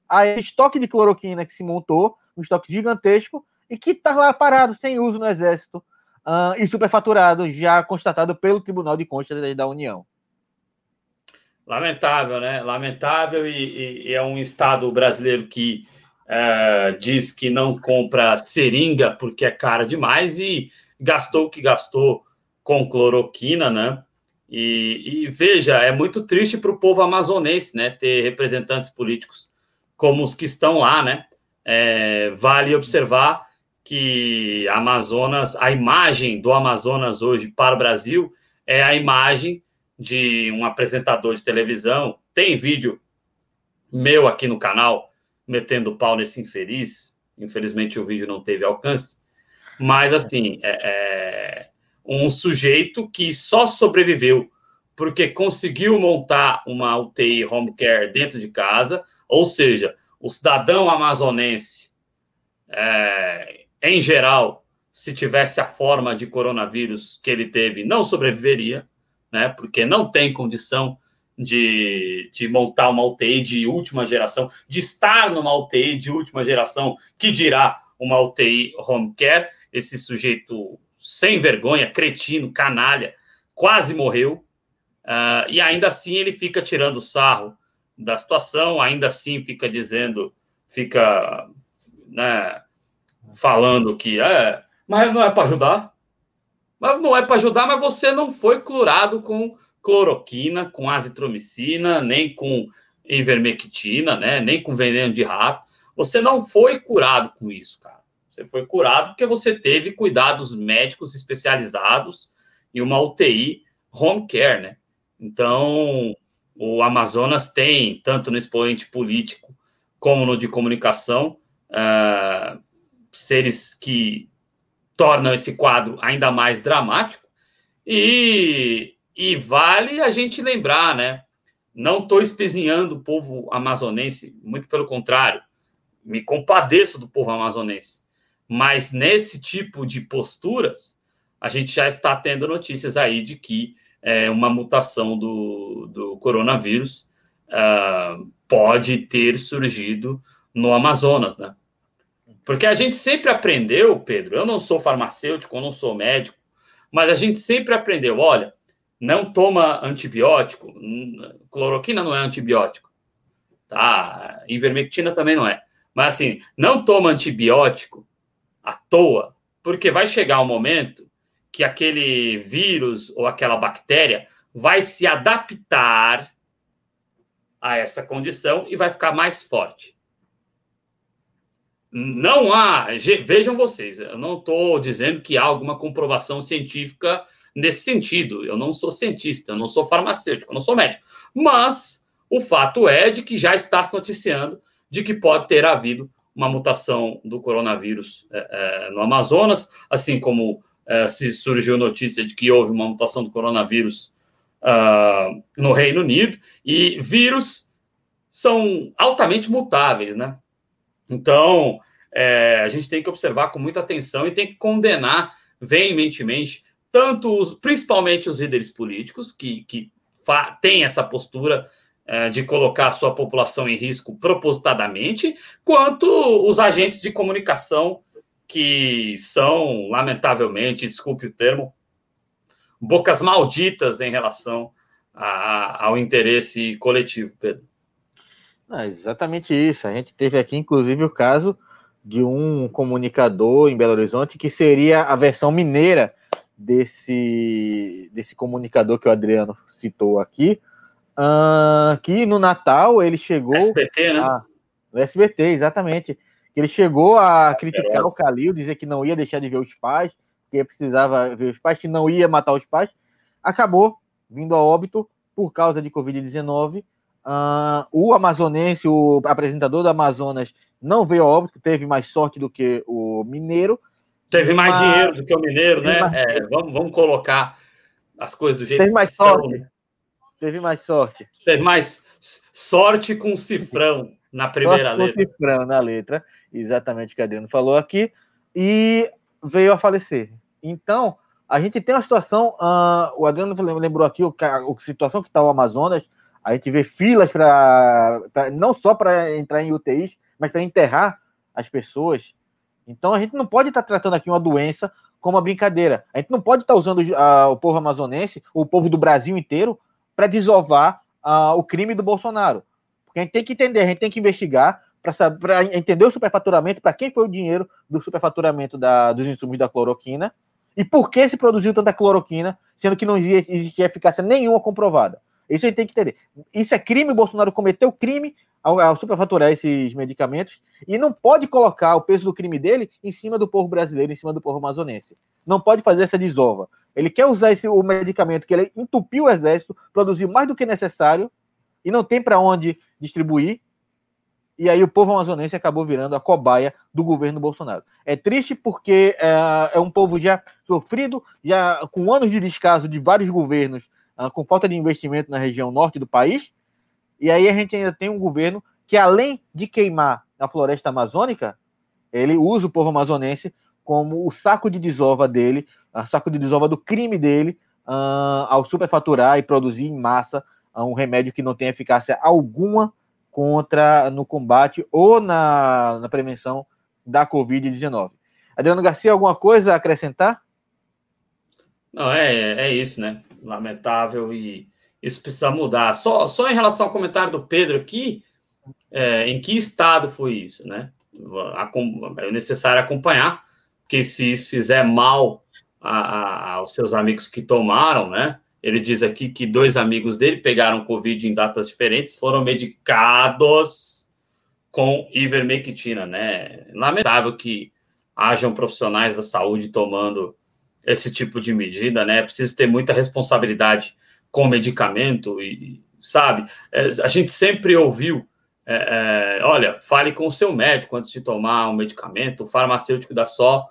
a estoque de cloroquina que se montou, um estoque gigantesco, e que está lá parado, sem uso no Exército, uh, e superfaturado, já constatado pelo Tribunal de Contas da União. Lamentável, né? Lamentável, e, e, é um Estado brasileiro que uh, diz que não compra seringa porque é cara demais e gastou o que gastou com cloroquina, né? E, e veja, é muito triste para o povo amazonense, né? Ter representantes políticos como os que estão lá, né? É, vale observar que Amazonas, a imagem do Amazonas hoje para o Brasil é a imagem de um apresentador de televisão. Tem vídeo meu aqui no canal metendo pau nesse infeliz. Infelizmente o vídeo não teve alcance, mas assim é, é um sujeito que só sobreviveu porque conseguiu montar uma UTI home care dentro de casa ou seja, o cidadão amazonense, é, em geral, se tivesse a forma de coronavírus que ele teve, não sobreviveria, né? Porque não tem condição de, de montar uma UTI de última geração, de estar numa UTI de última geração, que dirá uma UTI home care. Esse sujeito sem vergonha, cretino, canalha, quase morreu. Uh, e ainda assim ele fica tirando sarro da situação, ainda assim fica dizendo, fica né, falando que é, mas não é para ajudar. Mas não é para ajudar, mas você não foi curado com cloroquina, com azitromicina, nem com ivermectina, né, nem com veneno de rato. Você não foi curado com isso, cara. Você foi curado porque você teve cuidados médicos especializados e uma UTI home care, né? Então, o Amazonas tem, tanto no expoente político como no de comunicação, uh, seres que tornam esse quadro ainda mais dramático. E, e vale a gente lembrar, né? Não estou espezinhando o povo amazonense, muito pelo contrário, me compadeço do povo amazonense. Mas nesse tipo de posturas, a gente já está tendo notícias aí de que é, uma mutação do, do coronavírus uh, pode ter surgido no Amazonas, né? Porque a gente sempre aprendeu, Pedro, eu não sou farmacêutico, eu não sou médico, mas a gente sempre aprendeu, olha, não toma antibiótico, cloroquina não é antibiótico, tá? Ivermectina também não é. Mas assim, não toma antibiótico à toa, porque vai chegar um momento que aquele vírus ou aquela bactéria vai se adaptar a essa condição e vai ficar mais forte. Não há, vejam vocês, eu não estou dizendo que há alguma comprovação científica nesse sentido. Eu não sou cientista, eu não sou farmacêutico, eu não sou médico. Mas o fato é de que já está se noticiando de que pode ter havido uma mutação do coronavírus é, é, no Amazonas, assim como uh, se surgiu notícia de que houve uma mutação do coronavírus uh, no Reino Unido, e vírus são altamente mutáveis, né? Então, é, a gente tem que observar com muita atenção e tem que condenar veementemente tanto os, principalmente os líderes políticos que, que têm essa postura é, de colocar a sua população em risco propositadamente, quanto os agentes de comunicação que são, lamentavelmente, desculpe o termo, bocas malditas em relação a, ao interesse coletivo, Pedro. É exatamente isso. A gente teve aqui, inclusive, o caso de um comunicador em Belo Horizonte que seria a versão mineira desse, desse comunicador que o Adriano citou aqui, uh, que no Natal ele chegou. SBT, né? A, no SBT, exatamente ele chegou a criticar o Calil, dizer que não ia deixar de ver os pais, que precisava ver os pais, que não ia matar os pais. Acabou vindo a óbito por causa de Covid-19. Uh, o amazonense, o apresentador do Amazonas, não veio a óbito, teve mais sorte do que o mineiro. Teve mais mas... dinheiro do que o mineiro, né? Mais... É, vamos, vamos colocar as coisas do jeito teve mais sorte. São. Teve mais sorte. Teve mais sorte com cifrão na primeira sorte letra. Com cifrão na letra exatamente o que Adriano falou aqui, e veio a falecer. Então, a gente tem uma situação, uh, o Adriano lembrou aqui o, a situação que está o Amazonas, a gente vê filas para não só para entrar em UTIs, mas para enterrar as pessoas. Então a gente não pode estar tá tratando aqui uma doença como uma brincadeira. A gente não pode estar tá usando uh, o povo amazonense, o povo do Brasil inteiro, para desovar uh, o crime do Bolsonaro. Porque a gente tem que entender, a gente tem que investigar, para entender o superfaturamento, para quem foi o dinheiro do superfaturamento da, dos insumos da cloroquina e por que se produziu tanta cloroquina, sendo que não existia eficácia nenhuma comprovada. Isso a gente tem que entender. Isso é crime, o Bolsonaro cometeu crime ao, ao superfaturar esses medicamentos e não pode colocar o peso do crime dele em cima do povo brasileiro, em cima do povo amazonense. Não pode fazer essa desova. Ele quer usar esse, o medicamento que ele entupiu o exército, produziu mais do que necessário e não tem para onde distribuir, e aí o povo amazonense acabou virando a cobaia do governo Bolsonaro. É triste porque é, é um povo já sofrido, já com anos de descaso de vários governos, uh, com falta de investimento na região norte do país, e aí a gente ainda tem um governo que, além de queimar a floresta amazônica, ele usa o povo amazonense como o saco de desova dele, o saco de desova do crime dele, uh, ao superfaturar e produzir em massa uh, um remédio que não tem eficácia alguma contra no combate ou na, na prevenção da Covid-19. Adriano Garcia, alguma coisa a acrescentar? Não, é, é isso, né? Lamentável e isso precisa mudar. Só, só em relação ao comentário do Pedro aqui, é, em que estado foi isso, né? É necessário acompanhar, porque se isso fizer mal a, a, aos seus amigos que tomaram, né? Ele diz aqui que dois amigos dele pegaram Covid em datas diferentes, foram medicados com ivermectina, né? Lamentável que hajam profissionais da saúde tomando esse tipo de medida, né? É preciso ter muita responsabilidade com medicamento e sabe? É, a gente sempre ouviu, é, é, olha, fale com o seu médico antes de tomar um medicamento, o farmacêutico dá só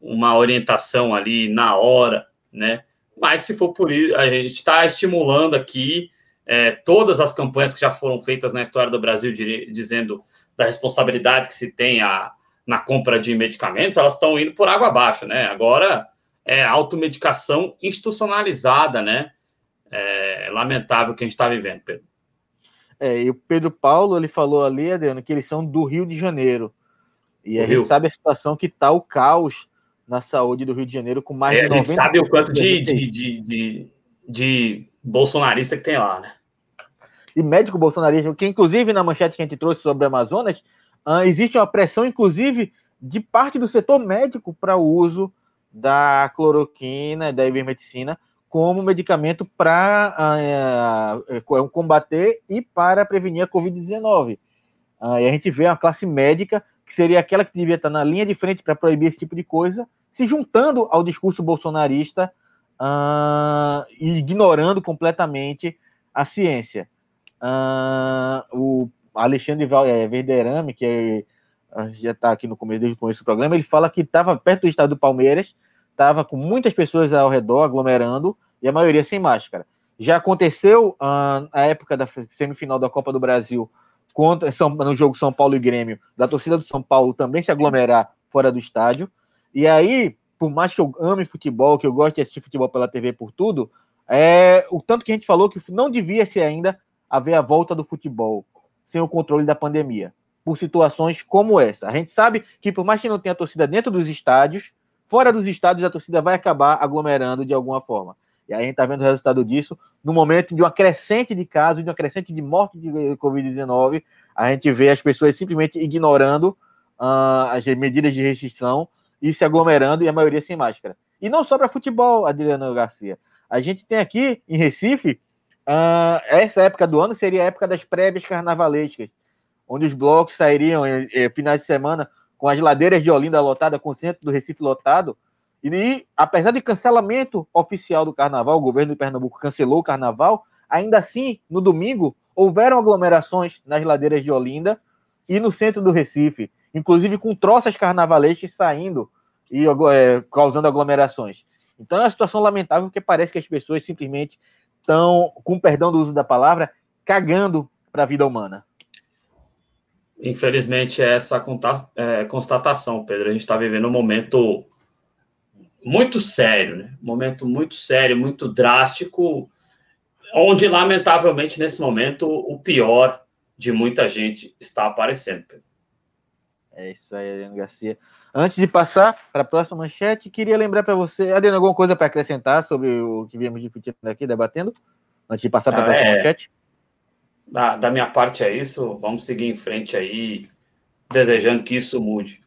uma orientação ali na hora, né? Mas se for por isso, a gente está estimulando aqui é, todas as campanhas que já foram feitas na história do Brasil, dizendo da responsabilidade que se tem a, na compra de medicamentos, elas estão indo por água abaixo, né? Agora é automedicação institucionalizada, né? É lamentável o que a gente está vivendo, Pedro. É, e o Pedro Paulo, ele falou ali, Adriano, que eles são do Rio de Janeiro. E a Rio. gente sabe a situação que está o caos na saúde do Rio de Janeiro, com mais é, de 90%. A gente sabe o quanto de, de, de, de, bolsonarista que tem lá, né? E médico bolsonarista, que inclusive na manchete que a gente trouxe sobre o Amazonas, uh, existe uma pressão, inclusive, de parte do setor médico para o uso da cloroquina, da ivermectina, como medicamento para uh, uh, combater e para prevenir a Covid-19. Uh, e a gente vê a classe médica, que seria aquela que devia estar na linha de frente para proibir esse tipo de coisa, se juntando ao discurso bolsonarista uh, ignorando completamente a ciência. Uh, o Alexandre é, Verderame, que é, já está aqui no começo, desde o começo do programa, ele fala que estava perto do estado do Palmeiras, estava com muitas pessoas ao redor, aglomerando, e a maioria sem máscara. Já aconteceu uh, a época da semifinal da Copa do Brasil, contra, no jogo São Paulo e Grêmio, da torcida do São Paulo também se aglomerar fora do estádio. E aí, por mais que eu ame futebol, que eu goste de assistir futebol pela TV por tudo, é o tanto que a gente falou que não devia ser ainda haver a volta do futebol sem o controle da pandemia, por situações como essa. A gente sabe que por mais que não tenha torcida dentro dos estádios, fora dos estádios a torcida vai acabar aglomerando de alguma forma. E aí a gente está vendo o resultado disso no momento de uma crescente de casos, de uma crescente de morte de Covid-19. A gente vê as pessoas simplesmente ignorando uh, as medidas de restrição e se aglomerando, e a maioria sem máscara. E não só para futebol, Adriano Garcia. A gente tem aqui em Recife, uh, essa época do ano seria a época das prévias carnavalescas, onde os blocos sairiam em, em finais de semana com as ladeiras de Olinda lotada, com o centro do Recife lotado. E, e apesar de cancelamento oficial do carnaval, o governo de Pernambuco cancelou o carnaval, ainda assim, no domingo, houveram aglomerações nas ladeiras de Olinda e no centro do Recife inclusive com troças carnavalescas saindo e é, causando aglomerações. Então é uma situação lamentável porque parece que as pessoas simplesmente estão, com perdão do uso da palavra, cagando para a vida humana. Infelizmente, é essa é, constatação, Pedro. A gente está vivendo um momento muito sério, né? Um momento muito sério, muito drástico, onde, lamentavelmente, nesse momento, o pior de muita gente está aparecendo, Pedro. É isso aí, Adriano Garcia. Antes de passar para a próxima manchete, queria lembrar para você, Adriano, alguma coisa para acrescentar sobre o que viemos discutindo aqui, debatendo? Antes de passar para a ah, próxima é... manchete? Da, da minha parte é isso. Vamos seguir em frente aí, desejando que isso mude.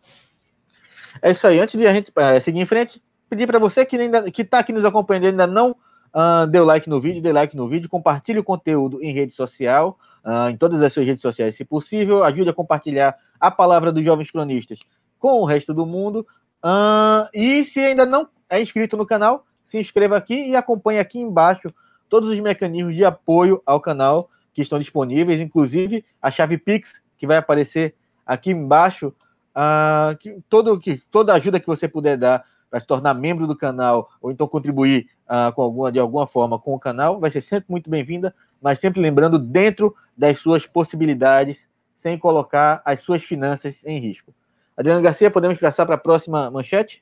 É isso aí. Antes de a gente é, seguir em frente, pedir para você que ainda que está aqui nos acompanhando ainda não uh, deu like no vídeo, dê like no vídeo, compartilhe o conteúdo em rede social, uh, em todas as suas redes sociais, se possível, ajude a compartilhar a palavra dos jovens cronistas com o resto do mundo. Uh, e se ainda não é inscrito no canal, se inscreva aqui e acompanhe aqui embaixo todos os mecanismos de apoio ao canal que estão disponíveis, inclusive a chave Pix, que vai aparecer aqui embaixo. Uh, que, todo, que, toda ajuda que você puder dar para se tornar membro do canal ou então contribuir uh, com alguma, de alguma forma com o canal, vai ser sempre muito bem-vinda, mas sempre lembrando dentro das suas possibilidades sem colocar as suas finanças em risco. Adriano Garcia, podemos passar para a próxima manchete?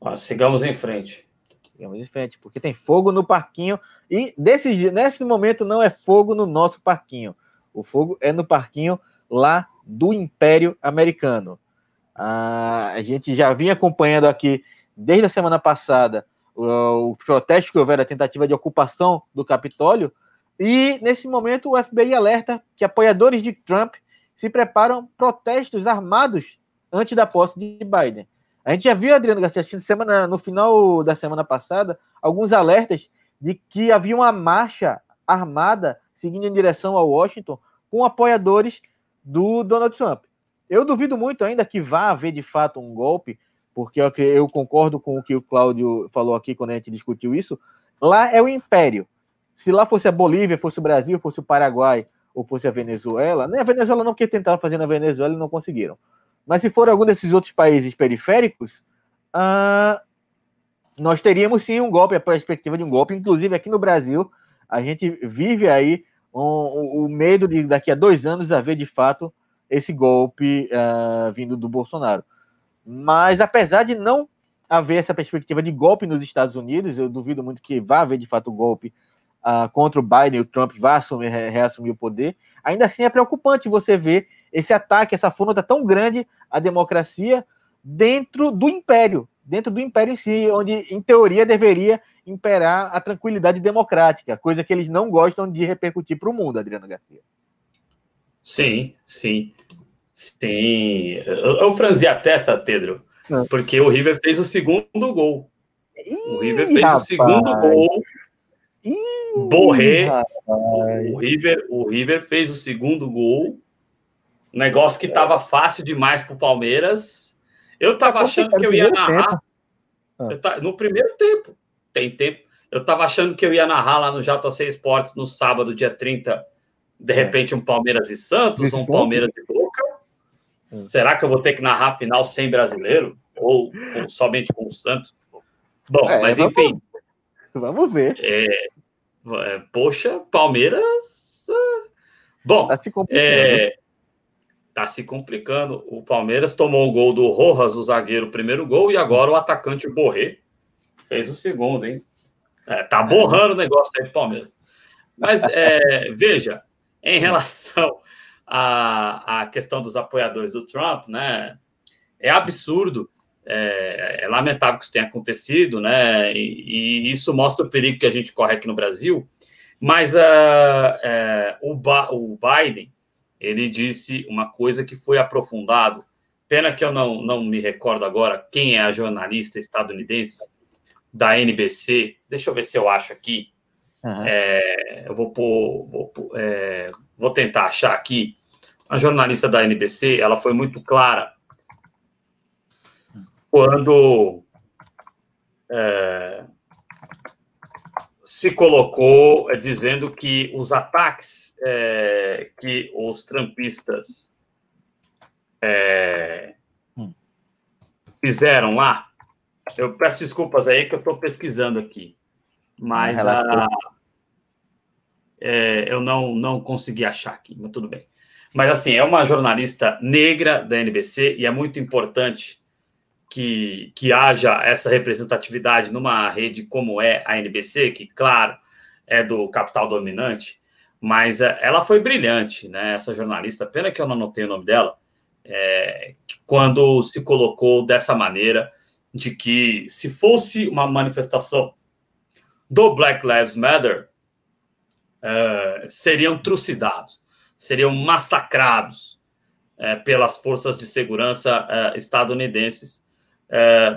Ah, sigamos em frente. Sigamos em frente, porque tem fogo no parquinho. E desse, nesse momento não é fogo no nosso parquinho. O fogo é no parquinho lá do Império Americano. Ah, a gente já vinha acompanhando aqui desde a semana passada o, o protesto que houver, a tentativa de ocupação do Capitólio. E nesse momento o FBI alerta que apoiadores de Trump se preparam protestos armados antes da posse de Biden. A gente já viu, Adriano Garcia, semana, no final da semana passada, alguns alertas de que havia uma marcha armada seguindo em direção a Washington com apoiadores do Donald Trump. Eu duvido muito ainda que vá haver de fato um golpe, porque eu concordo com o que o Cláudio falou aqui quando a gente discutiu isso. Lá é o império. Se lá fosse a Bolívia, fosse o Brasil, fosse o Paraguai ou fosse a Venezuela, nem a Venezuela não, porque tentaram fazer na Venezuela e não conseguiram. Mas se for algum desses outros países periféricos, ah, nós teríamos sim um golpe, a perspectiva de um golpe. Inclusive aqui no Brasil, a gente vive aí o um, um, medo de daqui a dois anos haver de fato esse golpe uh, vindo do Bolsonaro. Mas apesar de não haver essa perspectiva de golpe nos Estados Unidos, eu duvido muito que vá haver de fato golpe uh, contra o Biden, o Trump vá assumir, reassumir o poder. Ainda assim é preocupante você ver esse ataque, essa afronta tão grande à democracia dentro do império, dentro do império em si, onde em teoria deveria imperar a tranquilidade democrática, coisa que eles não gostam de repercutir para o mundo, Adriano Garcia. Sim, sim. Sim. Eu, eu franzi a testa, Pedro, é. porque o River fez o segundo gol. Ih, o River fez rapaz. o segundo gol. Ih, Borré. O River, o River fez o segundo gol. Negócio que estava fácil demais para o Palmeiras. Eu estava achando que eu ia narrar. Eu no primeiro tempo tem tempo. Eu estava achando que eu ia narrar lá no JC Esportes no sábado, dia 30, de é. repente um Palmeiras e Santos, um Palmeiras e Boca. É. Será que eu vou ter que narrar a final sem brasileiro? Ou, ou somente com o Santos? Bom, é, mas enfim. Vamos, ver. É, poxa, Palmeiras. É, bom, tá se, complicando. tá se complicando. O Palmeiras tomou o gol do Rojas, o zagueiro, o primeiro gol, e agora o atacante, Borré, Fez o segundo, hein? É, tá borrando o negócio aí do Palmeiras. Mas é, [LAUGHS] veja, em relação à, à questão dos apoiadores do Trump, né? É absurdo, é, é lamentável que isso tenha acontecido, né? E, e, isso mostra o perigo que a gente corre aqui no Brasil. Mas uh, é, o, ba o Biden ele disse uma coisa que foi aprofundado. Pena que eu não, não me recordo agora quem é a jornalista estadunidense da NBC. Deixa eu ver se eu acho aqui. Uhum. É, eu vou, pôr, vou, é, vou tentar achar aqui. A jornalista da NBC, ela foi muito clara quando é, se colocou é, dizendo que os ataques é, que os trampistas é, hum. fizeram lá eu peço desculpas aí que eu estou pesquisando aqui, mas a, é, eu não, não consegui achar aqui, mas tudo bem. Mas assim, é uma jornalista negra da NBC e é muito importante que, que haja essa representatividade numa rede como é a NBC, que, claro, é do capital dominante, mas é, ela foi brilhante, né? Essa jornalista, pena que eu não anotei o nome dela, é, quando se colocou dessa maneira de que se fosse uma manifestação do Black Lives Matter, uh, seriam trucidados, seriam massacrados uh, pelas forças de segurança estadunidenses.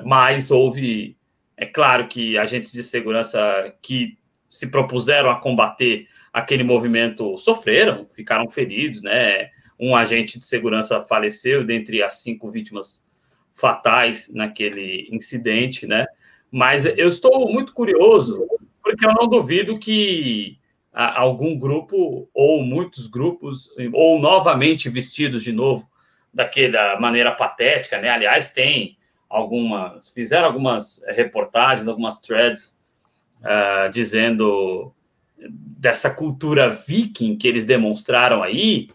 Mas houve, é claro que agentes de segurança que se propuseram a combater aquele movimento sofreram, ficaram feridos, né? Um agente de segurança faleceu, dentre as cinco vítimas fatais naquele incidente, né? Mas eu estou muito curioso, porque eu não duvido que algum grupo, ou muitos grupos, ou novamente vestidos de novo daquela maneira patética, né? Aliás, tem algumas, fizeram algumas reportagens, algumas threads uh, dizendo dessa cultura viking que eles demonstraram aí,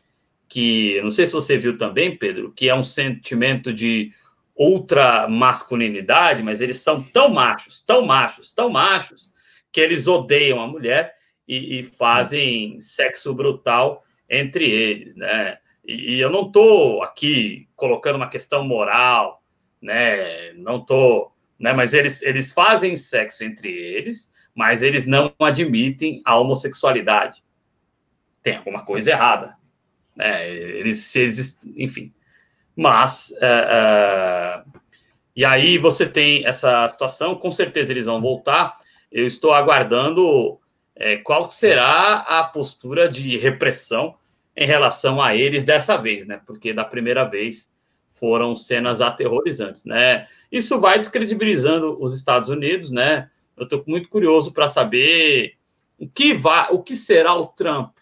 que não sei se você viu também, Pedro, que é um sentimento de outra masculinidade, mas eles são tão machos, tão machos, tão machos, que eles odeiam a mulher e, e fazem sexo brutal entre eles, né? E, e eu não estou aqui colocando uma questão moral, né? Não estou, né? Mas eles, eles fazem sexo entre eles, mas eles não admitem a homossexualidade. Tem alguma coisa errada, né? Eles, se eles, enfim. Mas, é, é, e aí você tem essa situação, com certeza eles vão voltar. Eu estou aguardando é, qual será a postura de repressão em relação a eles dessa vez, né? Porque da primeira vez foram cenas aterrorizantes, né? Isso vai descredibilizando os Estados Unidos, né? Eu estou muito curioso para saber O que, vai, o que será o Trump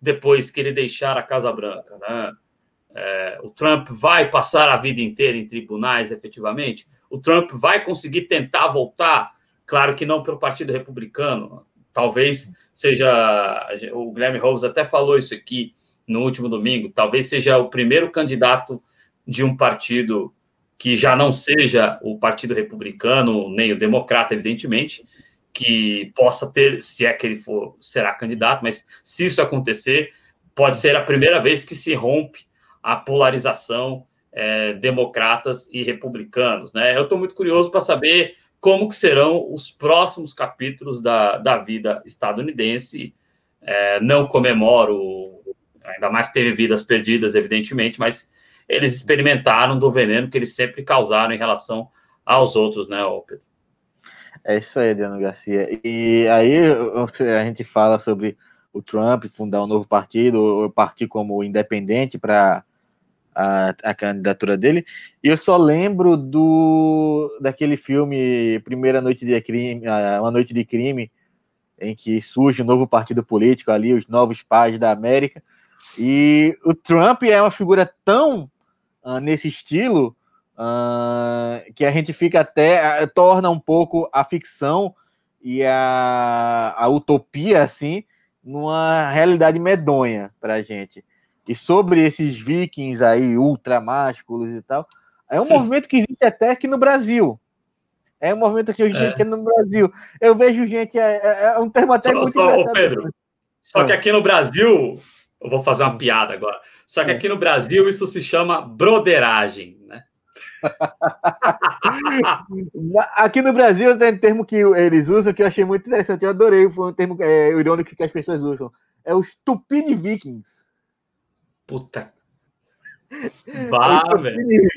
depois que ele deixar a Casa Branca? Né? É, o Trump vai passar a vida inteira em tribunais, efetivamente? O Trump vai conseguir tentar voltar? Claro que não pelo Partido Republicano. Talvez seja. O Guilherme Rose até falou isso aqui no último domingo. Talvez seja o primeiro candidato de um partido que já não seja o Partido Republicano, nem o Democrata, evidentemente, que possa ter, se é que ele for, será candidato, mas se isso acontecer, pode ser a primeira vez que se rompe a polarização é, democratas e republicanos. Né? Eu estou muito curioso para saber como que serão os próximos capítulos da, da vida estadunidense. É, não comemoro, ainda mais teve vidas perdidas, evidentemente, mas eles experimentaram do veneno que eles sempre causaram em relação aos outros, né, Pedro? É isso aí, Adriano Garcia. E aí a gente fala sobre o Trump fundar um novo partido, ou partir como independente para a, a, candidatura dele. E eu só lembro do daquele filme Primeira Noite de Crime, Uma Noite de Crime, em que surge um novo partido político ali, os novos pais da América. E o Trump é uma figura tão uh, nesse estilo uh, que a gente fica até uh, torna um pouco a ficção e a, a utopia assim numa realidade medonha para a gente. E sobre esses vikings aí ultramásculos e tal, é um Sim. movimento que existe até aqui no Brasil. É um movimento que existe é. aqui no Brasil. Eu vejo gente, é, é, é um termo até só, muito só, Pedro, só que aqui no Brasil, eu vou fazer uma piada agora. Só que aqui no Brasil isso se chama broderagem, né? [LAUGHS] aqui no Brasil tem um termo que eles usam que eu achei muito interessante, eu adorei, foi um termo é, irônico que as pessoas usam. É os Tupini Vikings. Puta. [LAUGHS] Bah, velho.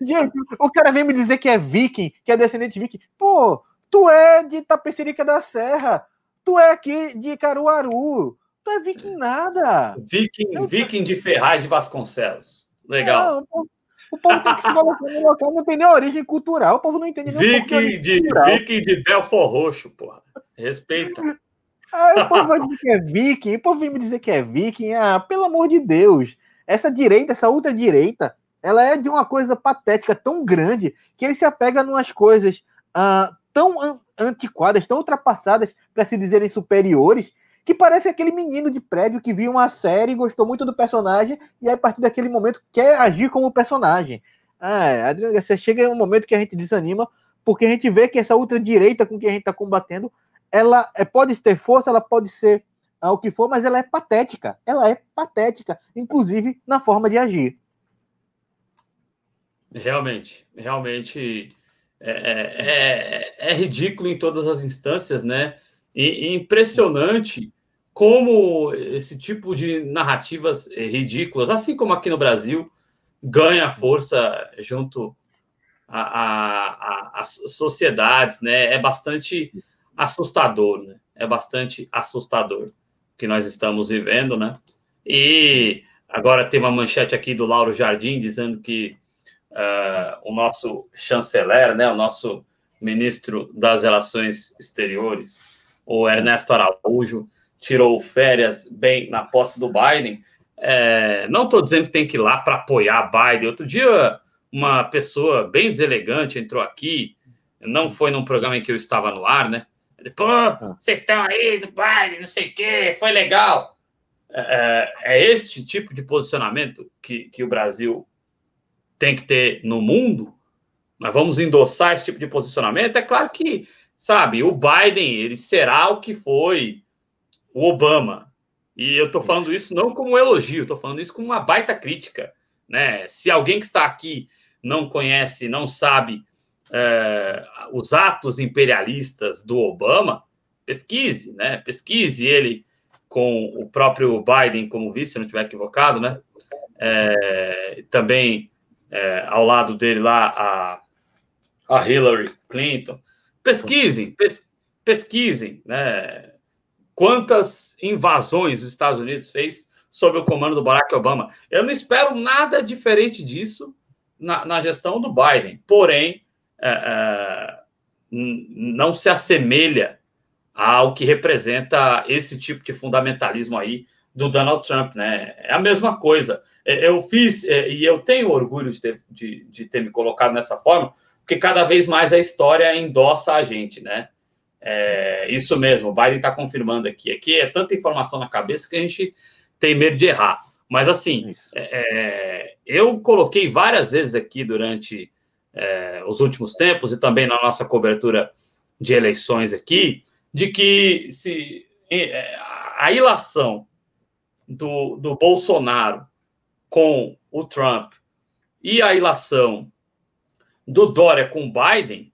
Gente, o cara vem me dizer que é viking, que é descendente de viking. Pô, tu é de Tapecerica da Serra. Tu é aqui de Caruaru. Tu é viking nada. Viking, eu... viking de Ferraz de Vasconcelos. Legal. Não, o povo tem que se colocar no local, não entender a origem cultural. O povo não entende nem viking de, viking de Belfor Roxo, porra. Respeita. Ah, o povo vai dizer que é viking, o povo vem me dizer que é viking. Ah, pelo amor de Deus. Essa direita, essa ultradireita, ela é de uma coisa patética tão grande que ele se apega umas coisas ah, tão antiquadas, tão ultrapassadas para se dizerem superiores, que parece aquele menino de prédio que viu uma série, gostou muito do personagem e aí, a partir daquele momento quer agir como personagem. Ah, Adriano Garcia, chega um momento que a gente desanima porque a gente vê que essa ultradireita com que a gente está combatendo ela é, pode ter força, ela pode ser ah, o que for, mas ela é patética. Ela é patética, inclusive na forma de agir. Realmente, realmente é, é, é, é ridículo em todas as instâncias, né? E, impressionante como esse tipo de narrativas ridículas, assim como aqui no Brasil, ganha força junto às sociedades, né? É bastante assustador, né? É bastante assustador que nós estamos vivendo, né? E agora tem uma manchete aqui do Lauro Jardim dizendo que uh, o nosso chanceler, né, o nosso ministro das Relações Exteriores, o Ernesto Araújo, tirou férias bem na posse do Biden. É, não estou dizendo que tem que ir lá para apoiar Biden. Outro dia, uma pessoa bem deselegante entrou aqui, não foi num programa em que eu estava no ar, né? Pô, ah. vocês estão aí do baile, não sei o quê, foi legal. É, é, é este tipo de posicionamento que, que o Brasil tem que ter no mundo? Nós vamos endossar esse tipo de posicionamento? É claro que, sabe, o Biden ele será o que foi o Obama. E eu estou falando isso não como um elogio, estou falando isso como uma baita crítica. Né? Se alguém que está aqui não conhece, não sabe é, os atos imperialistas do Obama, pesquise, né? Pesquise ele com o próprio Biden como vice, se não estiver equivocado, né? É, também é, ao lado dele lá a, a Hillary Clinton. Pesquisem, pes, pesquisem, né? Quantas invasões os Estados Unidos fez sob o comando do Barack Obama? Eu não espero nada diferente disso na, na gestão do Biden. Porém, é, é, não se assemelha ao que representa esse tipo de fundamentalismo aí do Donald Trump, né? É a mesma coisa. É, eu fiz, é, e eu tenho orgulho de ter, de, de ter me colocado nessa forma, porque cada vez mais a história endossa a gente, né? É, isso mesmo, o Biden está confirmando aqui. Aqui é tanta informação na cabeça que a gente tem medo de errar. Mas assim, é, é, eu coloquei várias vezes aqui durante é, os últimos tempos e também na nossa cobertura de eleições aqui, de que se é, a ilação do, do Bolsonaro com o Trump e a ilação do Dória com o Biden,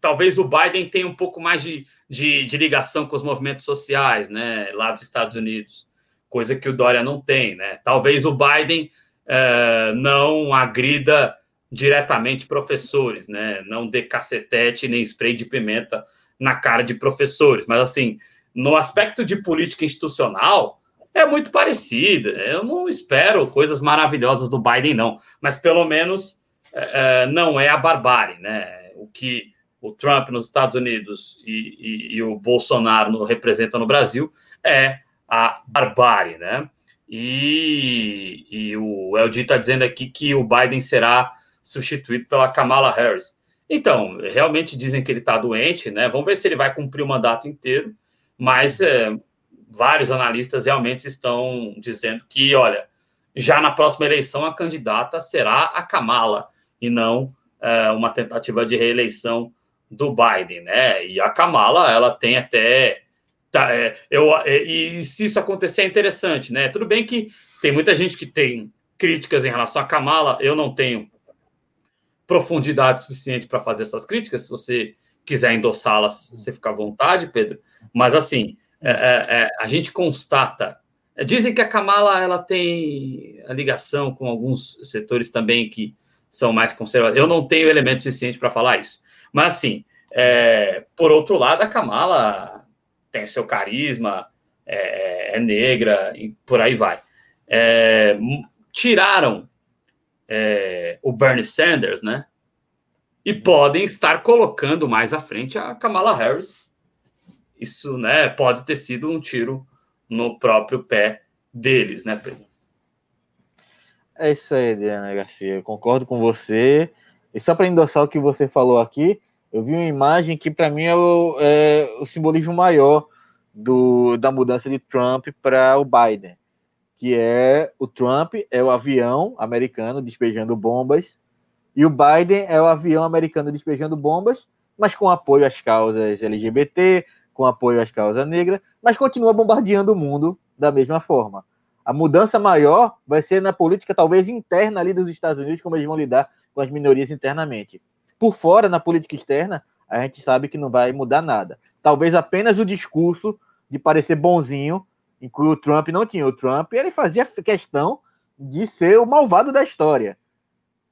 talvez o Biden tenha um pouco mais de, de, de, ligação com os movimentos sociais, né, lá dos Estados Unidos, coisa que o Dória não tem, né? Talvez o Biden uh, não agrida diretamente professores, né? Não dê cacetete nem spray de pimenta na cara de professores, mas assim, no aspecto de política institucional, é muito parecida. Eu não espero coisas maravilhosas do Biden, não, mas pelo menos não é a barbárie, né? O que o Trump nos Estados Unidos e, e, e o Bolsonaro representam no Brasil é a barbárie, né? E, e o LG está dizendo aqui que o Biden será substituído pela Kamala Harris. Então, realmente dizem que ele está doente, né? Vamos ver se ele vai cumprir o mandato inteiro, mas é, vários analistas realmente estão dizendo que, olha, já na próxima eleição a candidata será a Kamala e não é, uma tentativa de reeleição do Biden, né? E a Kamala, ela tem até tá, é, eu é, e se isso acontecer é interessante, né? Tudo bem que tem muita gente que tem críticas em relação a Kamala, eu não tenho profundidade suficiente para fazer essas críticas. Se você quiser endossá-las, você fica à vontade, Pedro. Mas assim, é, é, é, a gente constata. Dizem que a Kamala ela tem a ligação com alguns setores também que são mais conservadores. Eu não tenho elemento suficiente para falar isso. Mas, assim, é, por outro lado, a Kamala tem o seu carisma, é, é negra, e por aí vai. É, tiraram o Bernie Sanders, né? E podem estar colocando mais à frente a Kamala Harris isso né, pode ter sido um tiro no próprio pé deles, né, Pedro? É isso aí, Diana Garcia. Concordo com você. E só para endossar o que você falou aqui, eu vi uma imagem que para mim é o, é o, simbolismo maior do, da mudança de Trump para o Biden, que é o Trump é o avião americano despejando bombas e o Biden é o avião americano despejando bombas, mas com apoio às causas LGBT, com apoio às causas negras, mas continua bombardeando o mundo da mesma forma. A mudança maior vai ser na política, talvez interna ali dos Estados Unidos, como eles vão lidar com as minorias internamente. Por fora, na política externa, a gente sabe que não vai mudar nada. Talvez apenas o discurso de parecer bonzinho, em que o Trump não tinha. O Trump ele fazia questão de ser o malvado da história.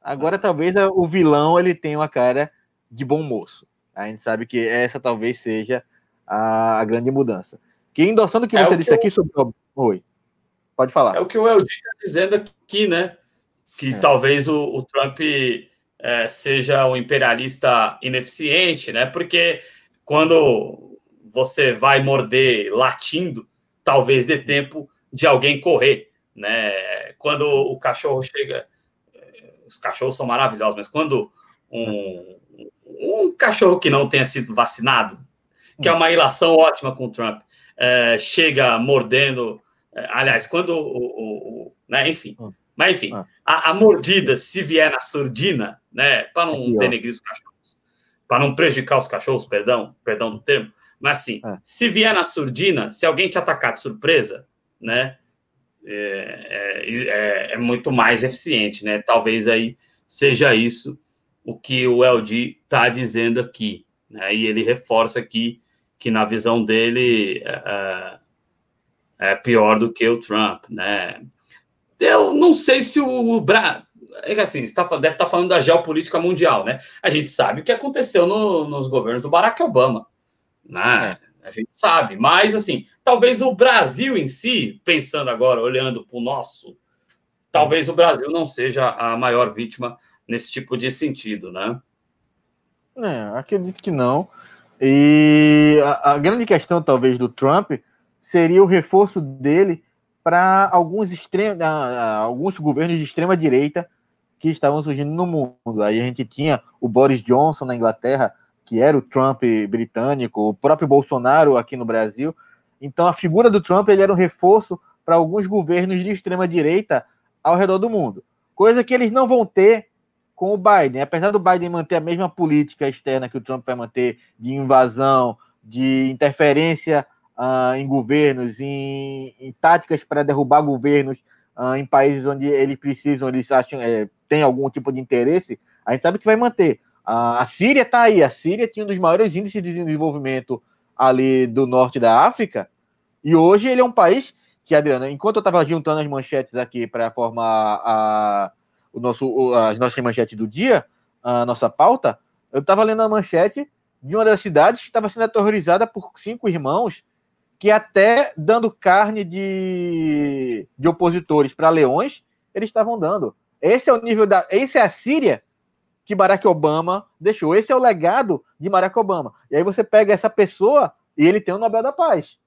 Agora, talvez o vilão ele tenha uma cara de bom moço. A gente sabe que essa talvez seja a, grande mudança. Que endossando o que é você o disse que aqui eu... sobre o. Oi. Pode falar. É o que o Eldi está dizendo aqui, né? Que é. talvez o, o Trump é, seja um imperialista ineficiente, né? Porque quando você vai morder latindo, talvez dê tempo de alguém correr, né? Quando o cachorro chega, os cachorros são maravilhosos, mas quando um, um cachorro que não tenha sido vacinado que é uma ilação ótima com o Trump. É, chega mordendo. É, aliás, quando o. o, o né, enfim. Hum. Mas, enfim, ah. a, a, mordida, se vier na surdina, né, para não é denegrir os cachorros, para não prejudicar os cachorros, perdão, perdão do termo, mas assim, se vier na surdina, se alguém te atacar de surpresa, né, é, é, é, muito mais eficiente, né? Talvez aí seja isso o que o LG está dizendo aqui, né? E ele reforça aqui que na visão dele é, é, pior do que o Trump, né? Eu não sei se o Brasil é assim, está, deve estar falando da geopolítica mundial, né? A gente sabe o que aconteceu no, nos governos do Barack Obama, né? É. A gente sabe, mas assim, talvez o Brasil em si, pensando agora, olhando para o nosso, talvez o Brasil não seja a maior vítima nesse tipo de sentido, né? É, acredito que não. E a, a grande questão, talvez, do Trump seria o reforço dele para alguns, alguns governos de extrema direita que estavam surgindo no mundo. Aí a gente tinha o Boris Johnson na Inglaterra, que era o Trump britânico, o próprio Bolsonaro aqui no Brasil. Então a figura do Trump ele era um reforço para alguns governos de extrema direita ao redor do mundo, coisa que eles não vão ter com o Biden. Apesar do Biden manter a mesma política externa que o Trump vai manter de invasão, de interferência uh, em governos, em, em táticas para derrubar governos uh, em países onde eles precisam, eles acham, é, tem algum tipo de interesse, a gente sabe que vai manter. Uh, a Síria está aí, a Síria tinha um dos maiores índices de desenvolvimento ali do norte da África, e hoje ele é um país que, Adriano, enquanto eu estava juntando as manchetes aqui para formar a, o nosso, as nossas manchetes do dia, a nossa pauta, eu estava lendo a manchete de uma das cidades que estava sendo aterrorizada por cinco irmãos que até dando carne de, de opositores para leões, eles estavam dando. Esse é o nível da. Esse é a Síria que Barack Obama deixou. Esse é o legado de Barack Obama. E aí você pega essa pessoa e ele tem o Nobel da Paz.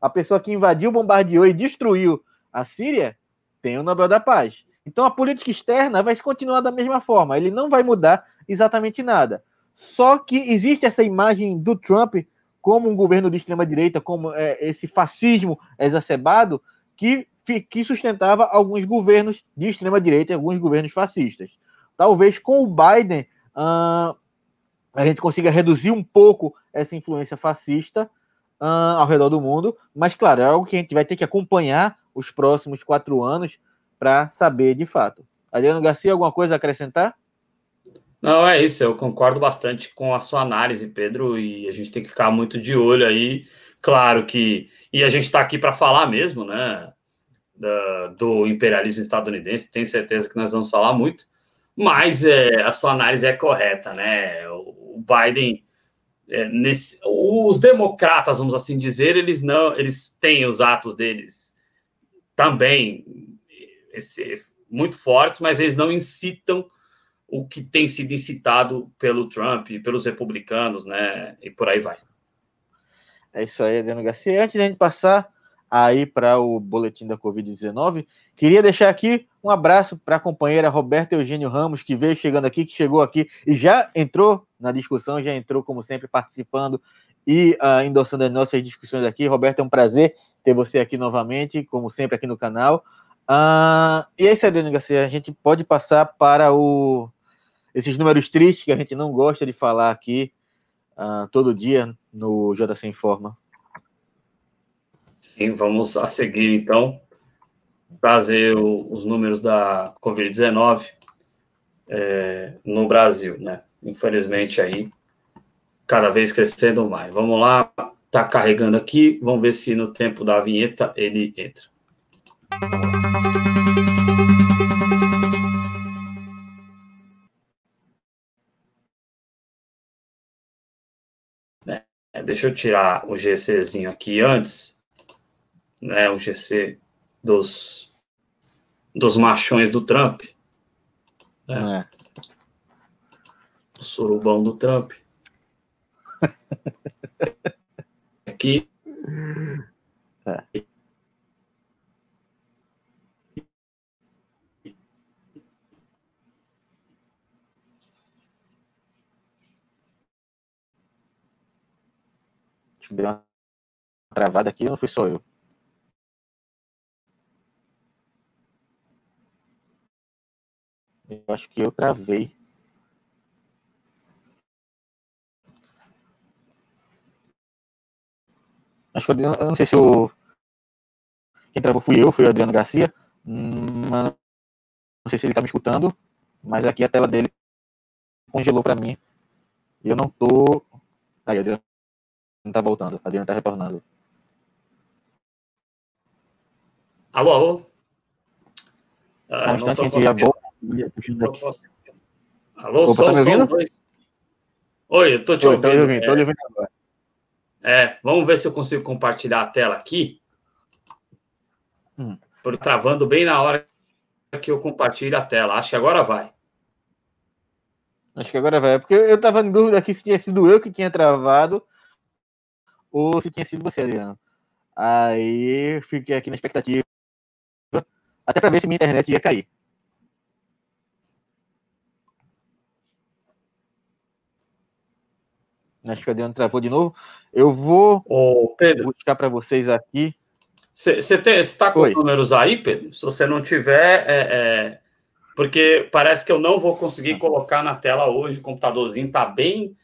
A pessoa que invadiu, bombardeou e destruiu a Síria tem o Nobel da Paz. Então a política externa vai continuar da mesma forma. Ele não vai mudar exatamente nada. Só que existe essa imagem do Trump como um governo de extrema direita, como é, esse fascismo exacerbado que, que sustentava alguns governos de extrema direita e alguns governos fascistas. Talvez com o Biden uh, a gente consiga reduzir um pouco essa influência fascista uh, ao redor do mundo, mas claro, é algo que a gente vai ter que acompanhar os próximos quatro anos para saber de fato. Adriano Garcia, alguma coisa a acrescentar? Não, é isso, eu concordo bastante com a sua análise, Pedro, e a gente tem que ficar muito de olho aí. Claro que. E a gente está aqui para falar mesmo, né? do imperialismo estadunidense, tenho certeza que nós vamos falar muito, mas é, a sua análise é correta, né? O Biden. É, nesse, os democratas, vamos assim dizer, eles não, eles têm os atos deles também esse, muito fortes, mas eles não incitam o que tem sido incitado pelo Trump e pelos republicanos, né? E por aí vai. É isso aí, Adriano Garcia. Antes de a gente passar aí para o boletim da Covid-19, queria deixar aqui um abraço para a companheira Roberta Eugênio Ramos, que veio chegando aqui, que chegou aqui e já entrou na discussão, já entrou, como sempre, participando e uh, endossando as nossas discussões aqui. Roberto, é um prazer ter você aqui novamente, como sempre, aqui no canal. Uh, e é isso, Adriano Garcia. A gente pode passar para o esses números tristes que a gente não gosta de falar aqui uh, todo dia no JC Informa. Sim, vamos a seguir então trazer o, os números da Covid-19 é, no Brasil, né? Infelizmente aí cada vez crescendo mais. Vamos lá, tá carregando aqui, vamos ver se no tempo da vinheta ele entra. Deixa eu tirar o GCzinho aqui antes, né? O GC dos, dos machões do Trump. Né? É. O surubão do Trump. [LAUGHS] aqui. É. deu uma travada aqui ou não fui só eu? Eu acho que eu travei. Acho que eu, eu não sei se o. Quem travou fui eu, foi o Adriano Garcia. Hum, não sei se ele tá me escutando, mas aqui a tela dele congelou para mim. E eu não tô. Aí, Adriano não tá voltando. A Adriana tá retornando. Alô, alô? Ah, instante, tô... já vou. Alô, Opa, som, tá som, dois. Oi, eu tô te Oi, ouvindo. Tô ouvindo, é... tô ouvindo agora. É, vamos ver se eu consigo compartilhar a tela aqui. Hum. Por travando bem na hora que eu compartilho a tela. Acho que agora vai. Acho que agora vai. Porque eu tava em dúvida aqui se tinha sido eu que tinha travado ou se tinha sido você, Adriano. Aí fiquei aqui na expectativa. Até para ver se minha internet ia cair. Acho que o Adriano travou de novo. Eu vou Ô, Pedro. buscar para vocês aqui. Você está com Oi. os números aí, Pedro? Se você não tiver, é, é, porque parece que eu não vou conseguir colocar na tela hoje. O computadorzinho está bem,